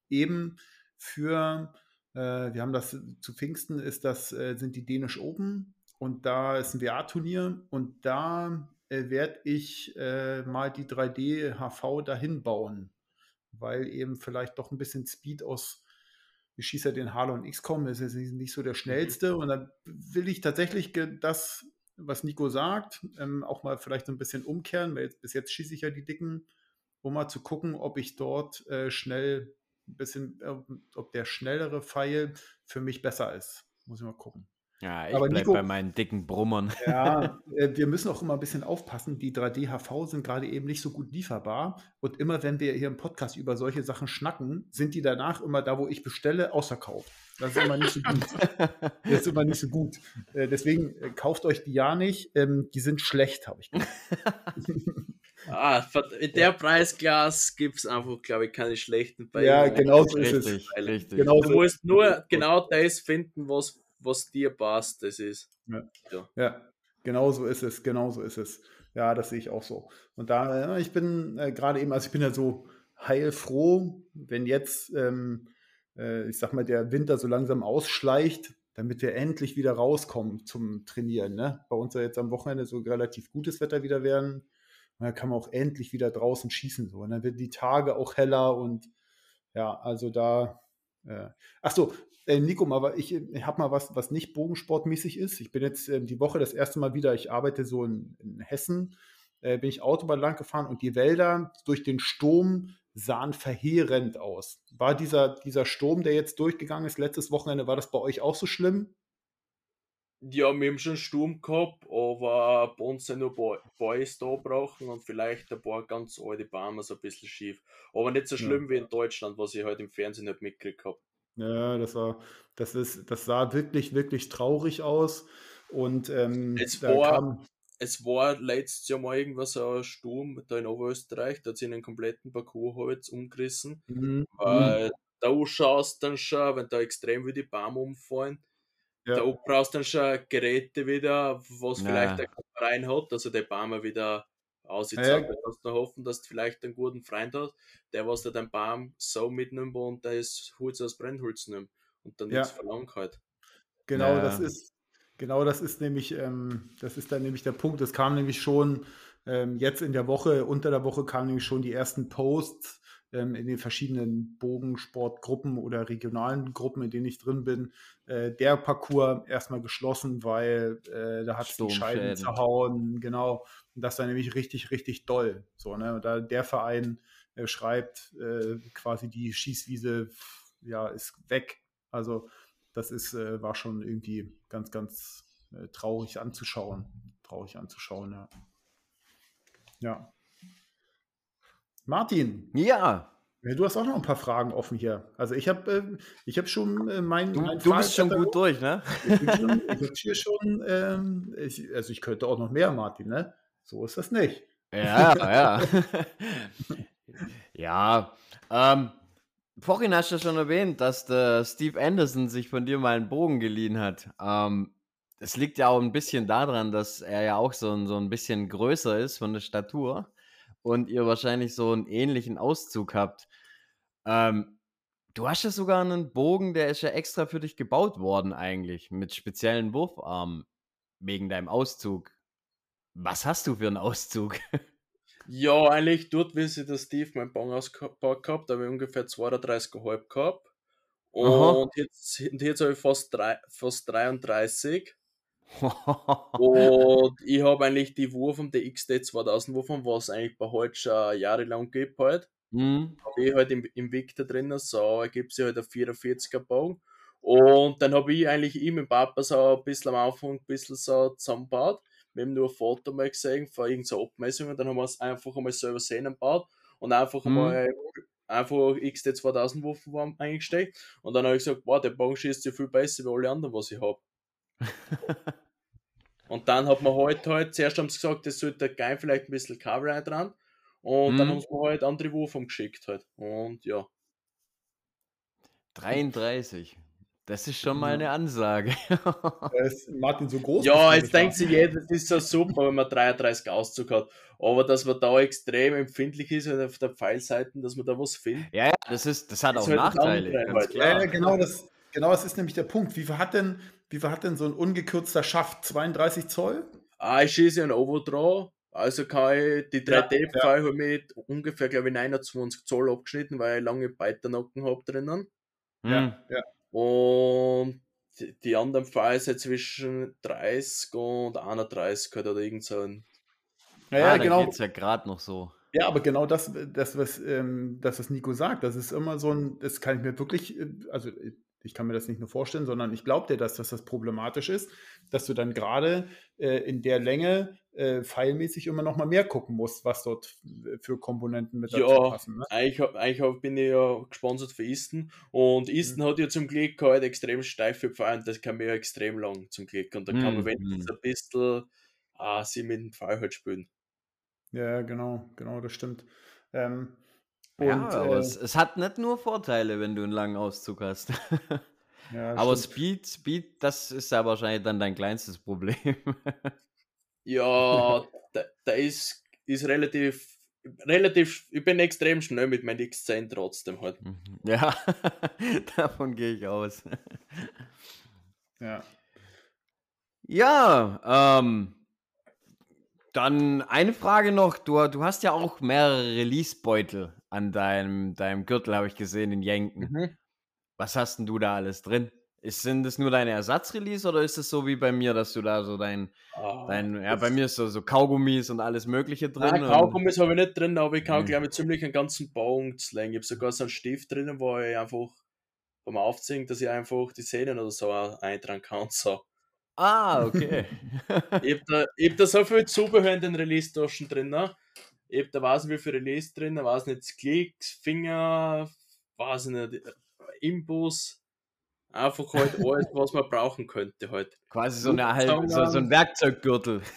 Eben für, äh, wir haben das zu Pfingsten, ist das, äh, sind die Dänisch Open und da ist ein WA-Turnier und da äh, werde ich äh, mal die 3D-HV dahin bauen, weil eben vielleicht doch ein bisschen Speed aus, ich schieße ja den Halo und XCOM, das ist nicht so der mhm. schnellste und dann will ich tatsächlich das, was Nico sagt, ähm, auch mal vielleicht so ein bisschen umkehren, weil jetzt, bis jetzt schieße ich ja die Dicken, um mal zu gucken, ob ich dort äh, schnell ein bisschen, äh, ob der schnellere Pfeil für mich besser ist. Muss ich mal gucken. Ja, ich Aber bleib Nico, bei meinen dicken Brummern. Ja, äh, wir müssen auch immer ein bisschen aufpassen. Die 3D-HV sind gerade eben nicht so gut lieferbar. Und immer wenn wir hier im Podcast über solche Sachen schnacken, sind die danach immer da, wo ich bestelle, ausverkauft. Das ist immer nicht so gut. das ist immer nicht so gut. Äh, deswegen äh, kauft euch die ja nicht. Ähm, die sind schlecht, habe ich gesagt. Ah, in der Preisklasse gibt es einfach, glaube ich, keine schlechten bei Ja, genau so ist es. Richtig. Genau du musst nur genau das finden, was was dir passt, das ist. Ja, ja. ja genau so ist es, genau so ist es. Ja, das sehe ich auch so. Und da, ich bin äh, gerade eben, also ich bin ja so heilfroh, wenn jetzt, ähm, äh, ich sag mal, der Winter so langsam ausschleicht, damit wir endlich wieder rauskommen zum Trainieren. Ne? Bei uns ja jetzt am Wochenende so relativ gutes Wetter wieder werden. Und dann kann man auch endlich wieder draußen schießen. So. Und dann werden die Tage auch heller und ja, also da. Äh, ach so, äh, Nico, mal, ich, ich habe mal was, was nicht bogensportmäßig ist. Ich bin jetzt äh, die Woche das erste Mal wieder, ich arbeite so in, in Hessen, äh, bin ich Autobahn lang gefahren und die Wälder durch den Sturm sahen verheerend aus. War dieser, dieser Sturm, der jetzt durchgegangen ist, letztes Wochenende, war das bei euch auch so schlimm? Ja, wir haben schon Sturm gehabt, aber bei uns sind nur Boys da brauchen und vielleicht ein paar ganz alte Bäume so ein bisschen schief. Aber nicht so schlimm ja. wie in Deutschland, was ich halt im Fernsehen nicht mitgekriegt habe. Ja, das war, das ist, das sah wirklich, wirklich traurig aus. Und ähm, es, war, es war letztes Jahr mal irgendwas so ein Sturm da in Oberösterreich, da hat sich einen kompletten Parcours halt umgerissen. Mhm. Äh, da schaust dann schon, wenn da extrem wie die Bäume umfallen, ja. da brauchst du dann schon Geräte wieder, was vielleicht der rein hat, also der Baum wieder aussieht. Ja, ja. kannst du hoffen, dass du vielleicht einen guten Freund hast, der was dir dein Baum so mitnimmt und der ist Holz aus Brennholz nimmt und dann ja. nichts verlangt halt. Genau, ja. das ist genau das ist nämlich ähm, das ist dann nämlich der Punkt. Es kam nämlich schon ähm, jetzt in der Woche unter der Woche kamen nämlich schon die ersten Posts ähm, in den verschiedenen Bogensportgruppen oder regionalen Gruppen, in denen ich drin bin, äh, der Parcours erstmal geschlossen, weil äh, da hat es die Scheiben zerhauen, genau. Und das war nämlich richtig, richtig doll. So, ne? Und da der Verein äh, schreibt, äh, quasi die Schießwiese ja, ist weg. Also das ist, äh, war schon irgendwie ganz, ganz äh, traurig anzuschauen. Traurig anzuschauen, ja. Ja. Martin. Ja. Du hast auch noch ein paar Fragen offen hier. Also ich habe äh, ich hab schon äh, mein, du, mein du bist schon gut durch, ne? Ich bin schon, ich hier schon, ähm, ich, also ich könnte auch noch mehr, Martin, ne? So ist das nicht. Ja, ja. ja, ähm, vorhin hast du schon erwähnt, dass der Steve Anderson sich von dir mal einen Bogen geliehen hat. Ähm, es liegt ja auch ein bisschen daran, dass er ja auch so ein, so ein bisschen größer ist von der Statur und ihr wahrscheinlich so einen ähnlichen Auszug habt. Ähm, Du hast ja sogar einen Bogen, der ist ja extra für dich gebaut worden eigentlich, mit speziellen Wurfarmen, wegen deinem Auszug. Was hast du für einen Auszug? Ja, eigentlich dort, wie sie der Steve mein Bong ausgebaut gehabt, da habe ich ungefähr 32,5 gehabt. Und Aha. jetzt, jetzt habe ich fast, drei, fast 33. und ich habe eigentlich die Wurf der XD 2000 Wurf, was eigentlich bei heute schon jahrelang gibt halt. Mhm. Habe ich halt im, im Victor drin, so ergibt sich halt ein 44er Bogen. Und dann habe ich eigentlich ihm mit Papa so ein bisschen am Anfang ein bisschen so zusammengebaut. Wir haben nur ein Foto mal gesehen von irgendeiner Abmessung und dann haben wir es einfach einmal selber sehen gebaut und einfach mhm. einmal einfach XT 2000 Waffen eingesteckt und dann habe ich gesagt, wow, der Bogen schießt ja viel besser wie alle anderen, was ich habe. und dann hat man halt halt, zuerst haben sie gesagt, das sollte geil vielleicht ein bisschen Cover dran und mhm. dann haben sie mir halt andere Waffen geschickt halt und ja. 33. Das ist schon mal eine Ansage. ist Martin so groß? Ja, jetzt denkt sich jeder, das ist so super, wenn man 33 Auszug hat. Aber dass man da extrem empfindlich ist auf der Pfeilseite, dass man da was findet. Ja, ja, das, ist, das hat das auch halt Nachteile. Halt. Ja, genau das, genau das ist nämlich der Punkt. Wie viel hat denn, wie viel hat denn so ein ungekürzter Schaft? 32 Zoll? Ah, ich schieße ein Overdraw. Also kann ich die 3D-Pfeil ja, ja. mit ungefähr, glaube ich, 29 Zoll abgeschnitten, weil ich lange Beiternocken habe drinnen. Ja, hm. ja. Und die anderen Pfeile zwischen 30 und 31 oder irgend so ein. Ja, ah, genau. geht's ja gerade noch so. Ja, aber genau das, das was, ähm, das, was Nico sagt, das ist immer so ein, das kann ich mir wirklich, äh, also ich kann mir das nicht nur vorstellen, sondern ich glaube dir, dass, dass das problematisch ist, dass du dann gerade äh, in der Länge äh, pfeilmäßig immer noch mal mehr gucken musst, was dort für Komponenten mit dazu ja, passen. Ne? Eigentlich, eigentlich bin ich ja gesponsert für Isten und Isten mhm. hat ja zum Glück halt extrem steife Pfeile und das kann mir ja extrem lang zum Glück und da kann man mhm. wenigstens mhm. ein bisschen ah, sie mit dem Pfeil halt spielen. Ja, genau, genau, das stimmt. Ähm, und, ja, aber äh, es, es, hat nicht nur Vorteile, wenn du einen langen Auszug hast. ja, aber stimmt. Speed, Speed, das ist ja wahrscheinlich dann dein kleinstes Problem. ja, da, da, ist, ist relativ, relativ, ich bin extrem schnell mit meinem X10 trotzdem halt. Mhm. Ja, davon gehe ich aus. ja. Ja, ähm, dann eine Frage noch. Du, du hast ja auch mehrere Release-Beutel an deinem, deinem Gürtel, habe ich gesehen, in Jenken. Mhm. Was hast denn du da alles drin? Ist, sind das nur deine Ersatzrelease oder ist es so wie bei mir, dass du da so dein, oh, dein ja, bei mir ist so, so Kaugummis und alles Mögliche drin? Nein, Kaugummis habe ich nicht drin, aber ich kann, mhm. glaube ich, ziemlich einen ganzen Baum slängen. Ich habe sogar so einen Stift drin, wo ich einfach beim Aufziehen, dass ich einfach die Szenen oder so eintragen kann. So. Ah, okay. ich habe da, hab da so viel Zubehör in den Release-Taschen drin. Ne? Ich da weiß nicht, wie viel Release drin, weiß nicht, Klicks, Finger, weiß nicht, Imbus. Einfach halt alles, was man brauchen könnte halt. Quasi so, eine halt, so, so ein Werkzeuggürtel.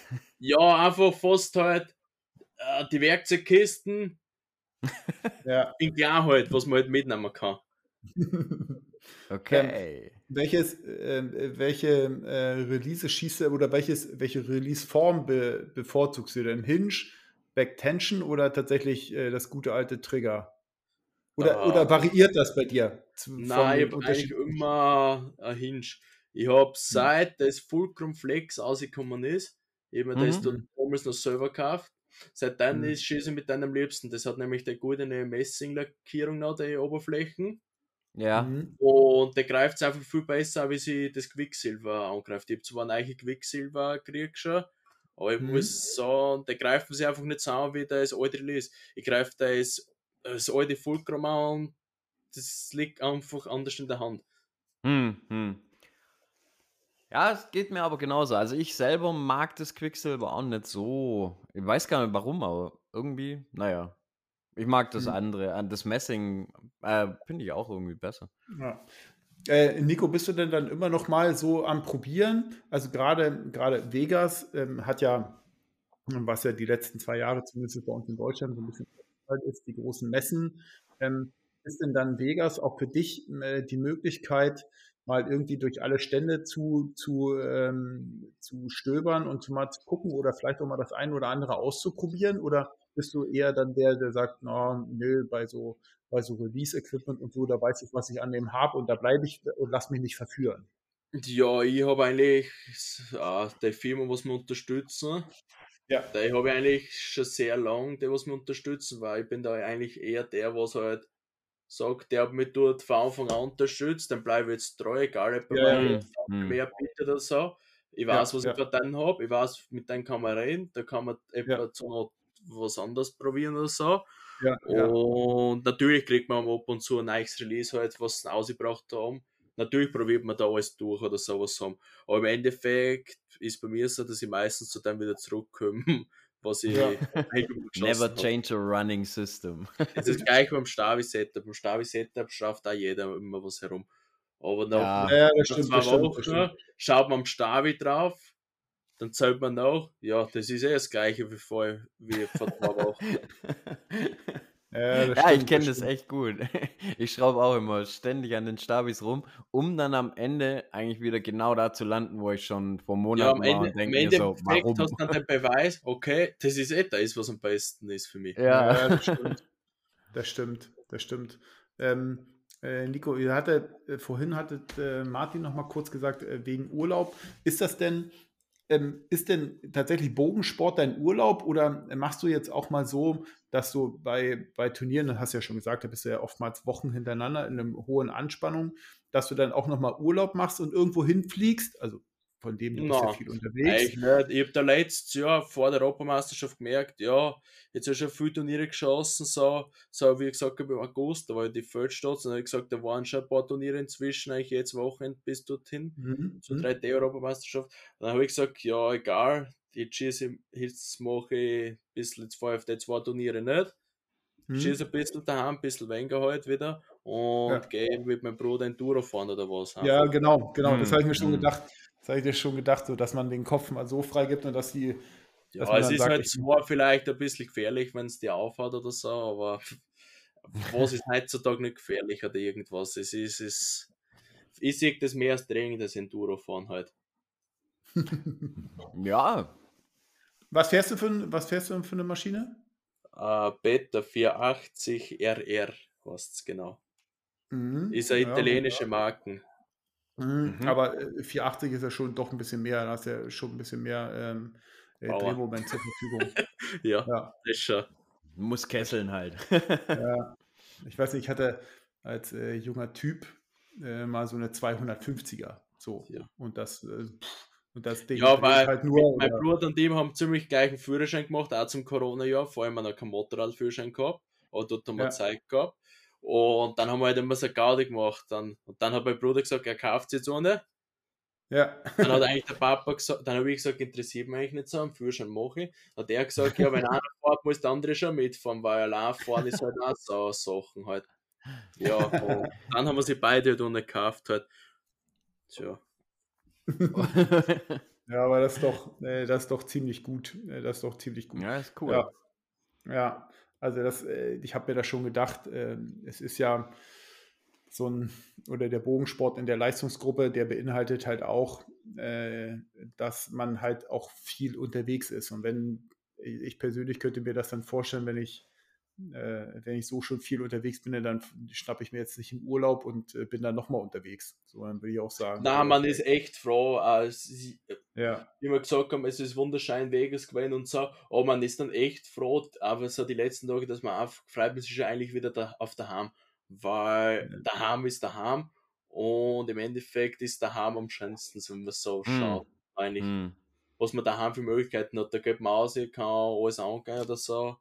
Ja, einfach fast halt äh, die Werkzeugkisten ja. in klar halt, was man halt mitnehmen kann. Okay. Ähm, welches, äh, welche äh, Release schießt oder welches, welche Release-Form be, bevorzugst du denn? Hinge, Backtension oder tatsächlich äh, das gute alte Trigger? Oder, uh, oder variiert das bei dir? Nein, ich habe eigentlich immer ein Hinge. Ich habe hm. seit das Fulcrum Flex ausgekommen ist, eben mhm. das du damals noch selber gekauft, seitdem mhm. ist Schieße mit deinem liebsten. Das hat nämlich eine gute Messinglackierung noch, die Oberflächen. Ja. Mhm. Und der greift es einfach viel besser, wie sie das Quicksilver angreift. Ich habe zwar eine neue Quicksilver gekriegt schon, aber ich mhm. muss sagen, der greift sich einfach nicht so an, wie das alte Release. Ich greife das, das alte Fulcrum an das liegt einfach anders in der Hand. Hm, hm. Ja, es geht mir aber genauso. Also ich selber mag das Quicksilver auch nicht so. Ich weiß gar nicht warum, aber irgendwie, naja. Ich mag das hm. andere. Das Messing äh, finde ich auch irgendwie besser. Ja. Äh, Nico, bist du denn dann immer noch mal so am Probieren? Also gerade gerade Vegas ähm, hat ja, was ja die letzten zwei Jahre zumindest bei uns in Deutschland so ein bisschen ist, die großen Messen. Ähm, ist denn dann Vegas auch für dich äh, die Möglichkeit, mal irgendwie durch alle Stände zu, zu, ähm, zu stöbern und mal zu gucken oder vielleicht auch mal das eine oder andere auszuprobieren? Oder bist du eher dann der, der sagt, na, nö, bei so, bei so Release-Equipment und so, da weiß ich, was ich an dem habe und da bleibe ich und lass mich nicht verführen. Ja, ich habe eigentlich äh, die Firma, was wir unterstützen. Ja. Die habe ich eigentlich schon sehr lange, die was wir unterstützen, weil ich bin da eigentlich eher der, was halt sagt, der hat mich dort von Anfang an unterstützt, dann bleibe ich jetzt treu, egal ob er ja, mir mehr bietet oder so. Ich weiß, ja, was ja. ich für den habe, ich weiß, mit dem kann man reden, da kann man ja. zu was anderes probieren oder so. Ja, und natürlich kriegt man ab und zu ein neues Release, halt, was sie ausgebracht haben. Natürlich probiert man da alles durch oder sowas haben. Aber im Endeffekt ist bei mir so, dass ich meistens zu dem wieder zurückkomme, was ich ja. Never change a running system. Es ist gleich beim Stavi-Setup. Beim Stavi-Setup schafft auch jeder immer was herum. Aber nach, ja, nach stimmt, zwei Wochen schaut man am Stavi drauf, dann zählt man nach, ja, das ist eh das gleiche wie vor, wie vor zwei Wochen. Ja, ja stimmt, ich kenne das, das echt gut. Ich schraube auch immer ständig an den Stabis rum, um dann am Ende eigentlich wieder genau da zu landen, wo ich schon vor Monaten ja, war und denke mir so, warum? hast du dann den Beweis, okay, das ist eh das, was am besten ist für mich. Ja, ja das stimmt. Das stimmt, das stimmt. Ähm, äh, Nico, ihr hattet, äh, vorhin hattet äh, Martin noch mal kurz gesagt, wegen Urlaub. Ist das denn, ähm, ist denn tatsächlich Bogensport dein Urlaub oder machst du jetzt auch mal so, dass du bei, bei Turnieren, hast du ja schon gesagt, da bist du ja oftmals Wochen hintereinander in einer hohen Anspannung, dass du dann auch nochmal Urlaub machst und irgendwo hinfliegst, also von dem du no, bist ja viel unterwegs. Ich, nicht. ich habe da letztes Jahr vor der Europameisterschaft gemerkt, ja, jetzt habe ich schon viele Turniere geschossen, so, so wie ich gesagt habe im August, da war ich die Feldstadt, und habe ich gesagt, da waren schon ein paar Turniere inzwischen, eigentlich jetzt Wochenende bis dorthin, mhm. zur 3D-Europameisterschaft. Dann habe ich gesagt, ja, egal, jetzt schieße jetzt mache ich ein bisschen, jetzt ich auf die zwei Turniere nicht, mhm. schieße ein bisschen daheim, ein bisschen weniger halt wieder und ja. gehe mit meinem Bruder in Tour fahren oder was. Ja, genau, genau, das habe ich mir schon mhm. gedacht das habe ich dir schon gedacht, so, dass man den Kopf mal so frei gibt und dass die. Ja, dass es ist sagt, halt zwar vielleicht ein bisschen gefährlich, wenn es dir aufhat oder so, aber was ist heutzutage nicht gefährlich oder irgendwas? Es ist, es, ich sehe das mehr als Training, das Enduro-Fahren halt. ja. Was fährst du für, was fährst du für eine Maschine? Uh, Beta 480 RR es genau. Mhm, ist eine italienische ja, Marke. Mhm. Mhm. Aber 480 äh, ist ja schon doch ein bisschen mehr, da hast du ja schon ein bisschen mehr ähm, äh, Drehmoment zur Verfügung. ja, ja, ist schon. Muss kesseln halt. ja. Ich weiß nicht, ich hatte als äh, junger Typ äh, mal so eine 250er. So. Ja. Und das, äh, und das Ding ja, weil halt nur. Mein Bruder und dem haben ziemlich gleichen Führerschein gemacht, auch zum Corona-Jahr. Vor allem noch keinen Motorradführerschein gehabt. Aber dort haben wir ja. Zeit gehabt. Und dann haben wir halt immer so Gaudi gemacht. Dann, und dann hat mein Bruder gesagt, er kauft sie jetzt ohne. Ja. Dann hat eigentlich der Papa gesagt, dann habe ich gesagt, interessiert mich eigentlich nicht so, am Führerschein mache ich. Hat er gesagt, ja, wenn einer fährt, muss der andere schon mitfahren, weil allein fahren ist halt auch so Sachen halt. Ja, und dann haben wir sie beide halt ohne gekauft halt. Tja. ja, aber das ist doch, äh, das ist doch ziemlich gut. Äh, das ist doch ziemlich gut. Ja, ist cool. Ja. ja. Also das, äh, ich habe mir da schon gedacht, äh, es ist ja so ein, oder der Bogensport in der Leistungsgruppe, der beinhaltet halt auch, äh, dass man halt auch viel unterwegs ist. Und wenn, ich persönlich könnte mir das dann vorstellen, wenn ich äh, wenn ich so schon viel unterwegs bin, dann schnappe ich mir jetzt nicht im Urlaub und bin dann nochmal unterwegs. So, dann würde ich auch sagen. Na, man ist echt froh, als ja. wie wir gesagt haben, es ist wunderschön Vegas gewesen und so, aber man ist dann echt froh, aber so die letzten Tage, dass man auf, man sich ja eigentlich wieder da, auf daheim, weil ja. daheim ist daheim und im Endeffekt ist daheim am schönsten, wenn man so hm. schaut, eigentlich. Hm. Was man daheim für Möglichkeiten hat, da geht man aus, kann alles angehen oder so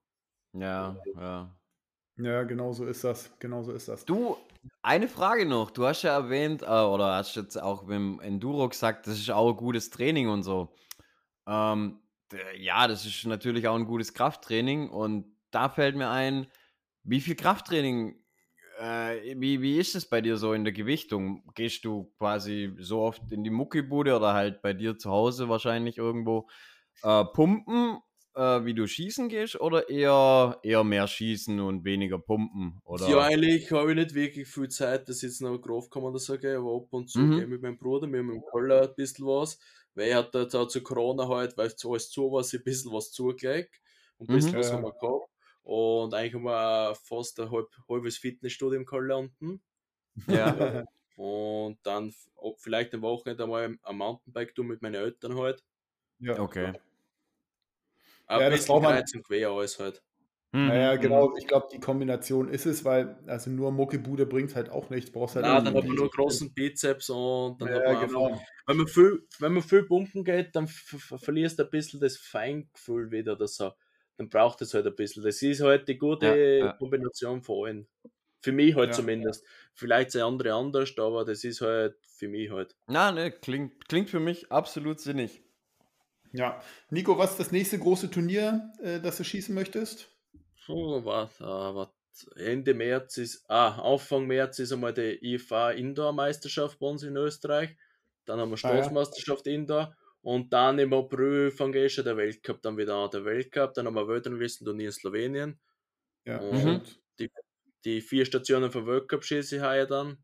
ja, ja. Ja, genau so ist das. Genau so ist das. Du, eine Frage noch. Du hast ja erwähnt, äh, oder hast jetzt auch beim Enduro gesagt, das ist auch ein gutes Training und so. Ähm, ja, das ist natürlich auch ein gutes Krafttraining und da fällt mir ein, wie viel Krafttraining, äh, wie, wie ist es bei dir so in der Gewichtung? Gehst du quasi so oft in die Muckibude oder halt bei dir zu Hause wahrscheinlich irgendwo äh, pumpen äh, wie du schießen gehst oder eher, eher mehr schießen und weniger pumpen? Oder? Ja, eigentlich habe ich nicht wirklich viel Zeit, dass jetzt noch drauf kann man das sagen, aber ab und zu mhm. gehe ich mit meinem Bruder, mit meinem Koller ein bisschen was, weil er hat jetzt auch zu Corona halt, weil es alles zu war, ein bisschen was zugelegt. und bis mhm. was haben wir gehabt. Und eigentlich haben wir fast ein halb, halbes Fitnessstudio im Keller unten. Ja. und dann vielleicht am Wochenende einmal ein Mountainbike tun mit meinen Eltern halt. Ja. Okay. Aber ja, das braucht man. quer alles halt. Mhm. Naja, genau, mhm. ich glaube, die Kombination ist es, weil also nur Muckebude bringt halt auch nichts. Brauchst halt Na, dann hat man nur großen Bizeps und dann ja, hat man genau. einfach, wenn man viel, wenn man viel pumpen geht, dann verlierst du ein bisschen das Feingefühl wieder oder so. Dann braucht es halt ein bisschen. Das ist halt die gute ja, ja. Kombination von allen. Für mich halt zumindest. Vielleicht sind andere anders, aber das ist halt für mich halt. Na, ne, klingt, klingt für mich absolut sinnig. Ja. Nico, was ist das nächste große Turnier, äh, das du schießen möchtest? Oh, warte, warte. Ende März ist, ah, Anfang März ist einmal die IFA Indoor Meisterschaft bei uns in Österreich. Dann haben wir Staatsmeisterschaft ah, ja. Indoor. Und dann im April fängt eh schon der Weltcup dann wieder an. Der Weltcup, dann haben wir Weltranglistenturnier in Slowenien. Ja. Und mhm. die, die vier Stationen vom Weltcup schieße ich heuer dann.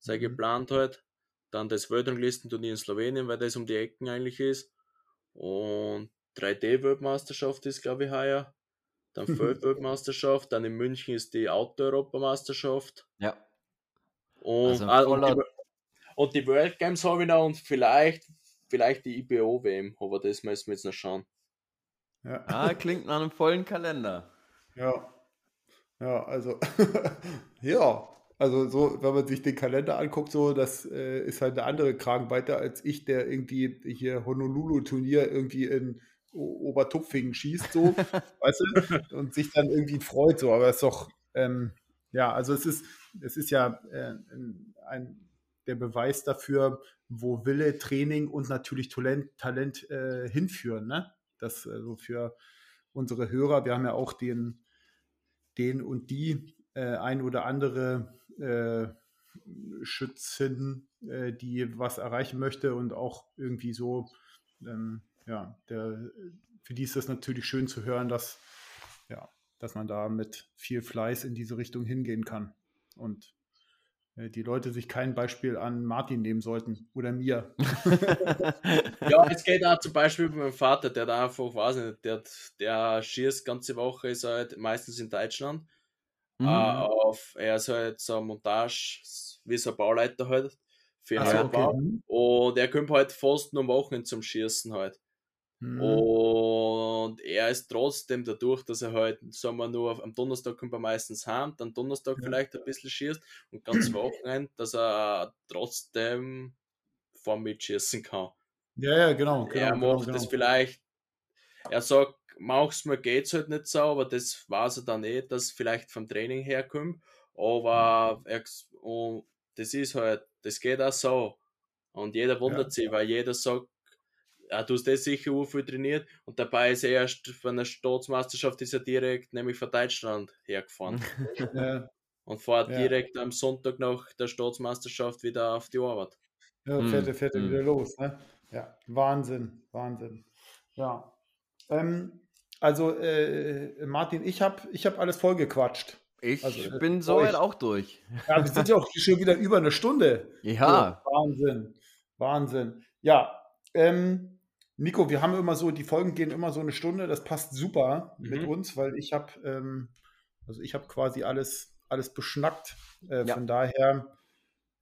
Sei mhm. geplant halt. Dann das Weltranglistenturnier in Slowenien, weil das um die Ecken eigentlich ist. Und 3D-Weltmeisterschaft ist, glaube ich, heuer dann Feldweltmeisterschaft, dann in München ist die Auto-Europameisterschaft. Ja. Und, also ah, und, die, und, die, World Games habe ich noch und vielleicht, vielleicht die IBO-WM, aber das müssen wir jetzt noch schauen. Ja. Ah, klingt nach einem vollen Kalender. Ja. Ja, also, ja, also so, wenn man sich den Kalender anguckt, so, das äh, ist halt eine andere Kragenweite als ich, der irgendwie hier Honolulu-Turnier irgendwie in Obertupfingen schießt, so, weißt du, und sich dann irgendwie freut, so, aber es ist doch, ähm, ja, also es ist, es ist ja äh, ein, der Beweis dafür, wo Wille, Training und natürlich Talent, Talent äh, hinführen, ne? Das also für unsere Hörer, wir haben ja auch den, den und die äh, ein oder andere äh, Schützin, äh, die was erreichen möchte und auch irgendwie so ähm, ja, der, für die ist das natürlich schön zu hören, dass, ja, dass man da mit viel Fleiß in diese Richtung hingehen kann. Und äh, die Leute sich kein Beispiel an Martin nehmen sollten oder mir. ja, es geht auch zum Beispiel bei meinem Vater, der da einfach, weiß nicht, der, der schießt ganze Woche, ist halt meistens in Deutschland. Mhm. Uh, auf, er ist halt so ein Montage, wie so ein Bauleiter halt für einen okay. Bau. Und er kommt halt fast nur am Wochenende zum Schießen halt. Mhm. Und er ist trotzdem dadurch, dass er halt, sagen wir nur, am Donnerstag kommt er meistens heim, dann Donnerstag ja. vielleicht ein bisschen schießt und ganz Wochenende, dass er trotzdem vor mitschießen kann. Ja, ja, genau. genau er genau, macht genau, das vielleicht, er sagt, mach's mir geht's halt nicht so, aber das weiß er dann eh, dass vielleicht vom Training herkommt. Aber er, und das ist halt, das geht auch so. Und jeder wundert ja. sich, weil jeder sagt, ja, du hast das sicher auch viel trainiert und dabei ist er erst von der Staatsmeisterschaft ist er direkt nämlich von Deutschland hergefahren. ja. Und fährt ja. direkt am Sonntag nach der Staatsmeisterschaft wieder auf die Arbeit. Ja, fährt, hm. fährt er wieder hm. los. Ne? Ja, Wahnsinn, Wahnsinn. Ja. Ähm, also, äh, Martin, ich habe ich hab alles vollgequatscht. Ich also, bin soweit auch durch. Ja, wir sind ja auch schon wieder über eine Stunde. Ja. So, Wahnsinn. Wahnsinn. Ja, ähm, Nico, wir haben immer so, die Folgen gehen immer so eine Stunde, das passt super mhm. mit uns, weil ich habe, ähm, also ich habe quasi alles, alles beschnackt. Äh, ja. Von daher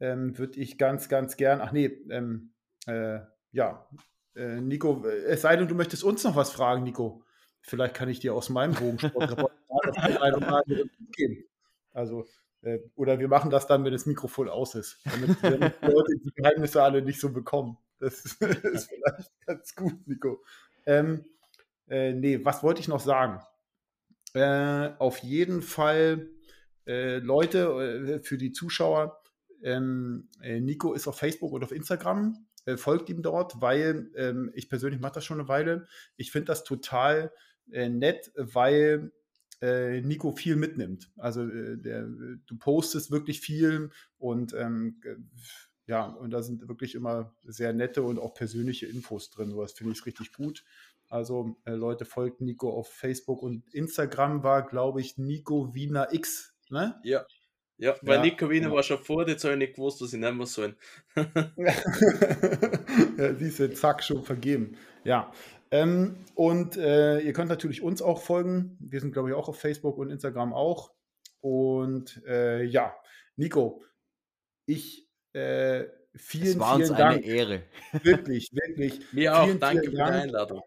ähm, würde ich ganz, ganz gern, ach nee, ähm, äh, ja, äh, Nico, äh, es sei denn, du möchtest uns noch was fragen, Nico. Vielleicht kann ich dir aus meinem Bogensport geben. Also, äh, oder wir machen das dann, wenn das Mikrofon aus ist, damit, die Leute die Geheimnisse alle nicht so bekommen. Das ist vielleicht ganz gut, Nico. Ähm, äh, nee, was wollte ich noch sagen? Äh, auf jeden Fall, äh, Leute, äh, für die Zuschauer, ähm, äh, Nico ist auf Facebook und auf Instagram. Folgt ihm dort, weil ähm, ich persönlich mache das schon eine Weile. Ich finde das total nett, weil Nico viel mitnimmt. Also der, du postest wirklich viel und ähm, ja, und da sind wirklich immer sehr nette und auch persönliche Infos drin. So, das finde ich richtig gut. Also äh, Leute, folgt Nico auf Facebook und Instagram war, glaube ich, Nico Wiener X, ne? Ja. Ja, weil ja, Nico Wiener ja. war schon vor, jetzt habe ich nicht gewusst, was ich nennen sollen. ja, diese zack, schon vergeben. Ja, Ähm, und äh, ihr könnt natürlich uns auch folgen. Wir sind, glaube ich, auch auf Facebook und Instagram auch. Und äh, ja, Nico, ich äh, vielen, es war vielen uns Dank. eine Ehre. Wirklich, wirklich. Mir auch. Danke für die Einladung.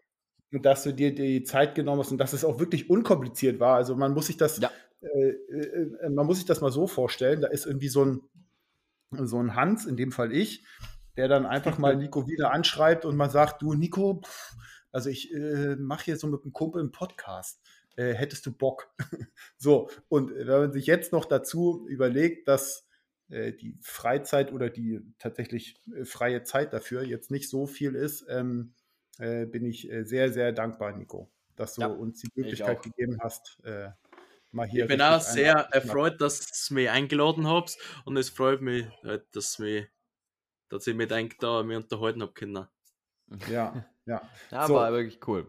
Und dass du dir die Zeit genommen hast und dass es auch wirklich unkompliziert war. Also man muss sich das, ja. Äh, äh, man muss sich das mal so vorstellen. Da ist irgendwie so ein, so ein Hans, in dem Fall ich, der dann einfach mal Nico wieder anschreibt und mal sagt, du Nico, also ich äh, mache hier so mit einem Kumpel einen Podcast. Äh, hättest du Bock? so, und wenn man sich jetzt noch dazu überlegt, dass äh, die Freizeit oder die tatsächlich äh, freie Zeit dafür jetzt nicht so viel ist, ähm, äh, bin ich äh, sehr, sehr dankbar, Nico, dass du ja, uns die Möglichkeit gegeben hast, mal hier. Ich bin auch sehr erfreut, dass du mich eingeladen habt und es freut mich, halt, dass, mich, dass ich mich denke, da mir unterhalten habe können. Ja, ja. ja so. war wirklich cool.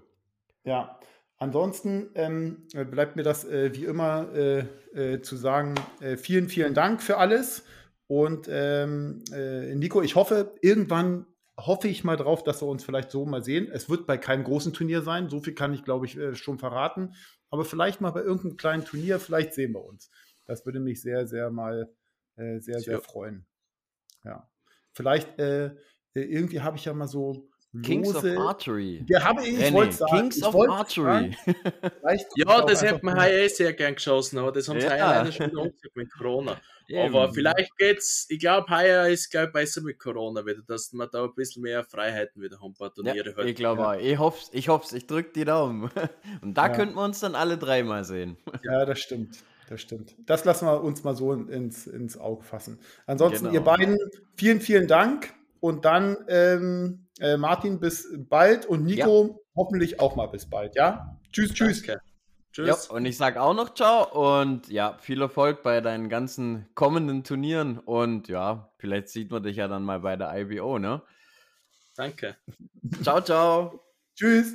Ja. Ansonsten ähm, bleibt mir das äh, wie immer äh, äh, zu sagen, äh, vielen, vielen Dank für alles. Und ähm, äh, Nico, ich hoffe, irgendwann hoffe ich mal drauf, dass wir uns vielleicht so mal sehen. Es wird bei keinem großen Turnier sein, so viel kann ich, glaube ich, äh, schon verraten. Aber vielleicht mal bei irgendeinem kleinen Turnier, vielleicht sehen wir uns. Das würde mich sehr, sehr mal sehr, sehr ja. freuen. Ja. Vielleicht, irgendwie habe ich ja mal so Kings of Archery. Ja, habe ich, ich wollte sagen. Kings of Archery. ja, das hätte man hier sehr gern geschossen, aber das haben sie ja. leider schon mit Corona. Aber vielleicht geht's, ich glaube, heuer ist glaub, besser mit Corona wieder, dass man da ein bisschen mehr Freiheiten wieder haben, paar Turniere. Ja, ich glaube auch. Ich hoffe ich hoffe ich drücke die Daumen. Und da ja. könnten wir uns dann alle dreimal sehen. Ja, das stimmt. Das stimmt. Das lassen wir uns mal so ins, ins Auge fassen. Ansonsten, genau. ihr beiden, vielen, vielen Dank. Und dann, ähm, äh, Martin, bis bald und Nico ja. hoffentlich auch mal bis bald, ja? Tschüss, tschüss. Danke. Tschüss. Ja, und ich sage auch noch ciao und ja, viel Erfolg bei deinen ganzen kommenden Turnieren und ja, vielleicht sieht man dich ja dann mal bei der IBO, ne? Danke. Ciao, ciao. Tschüss.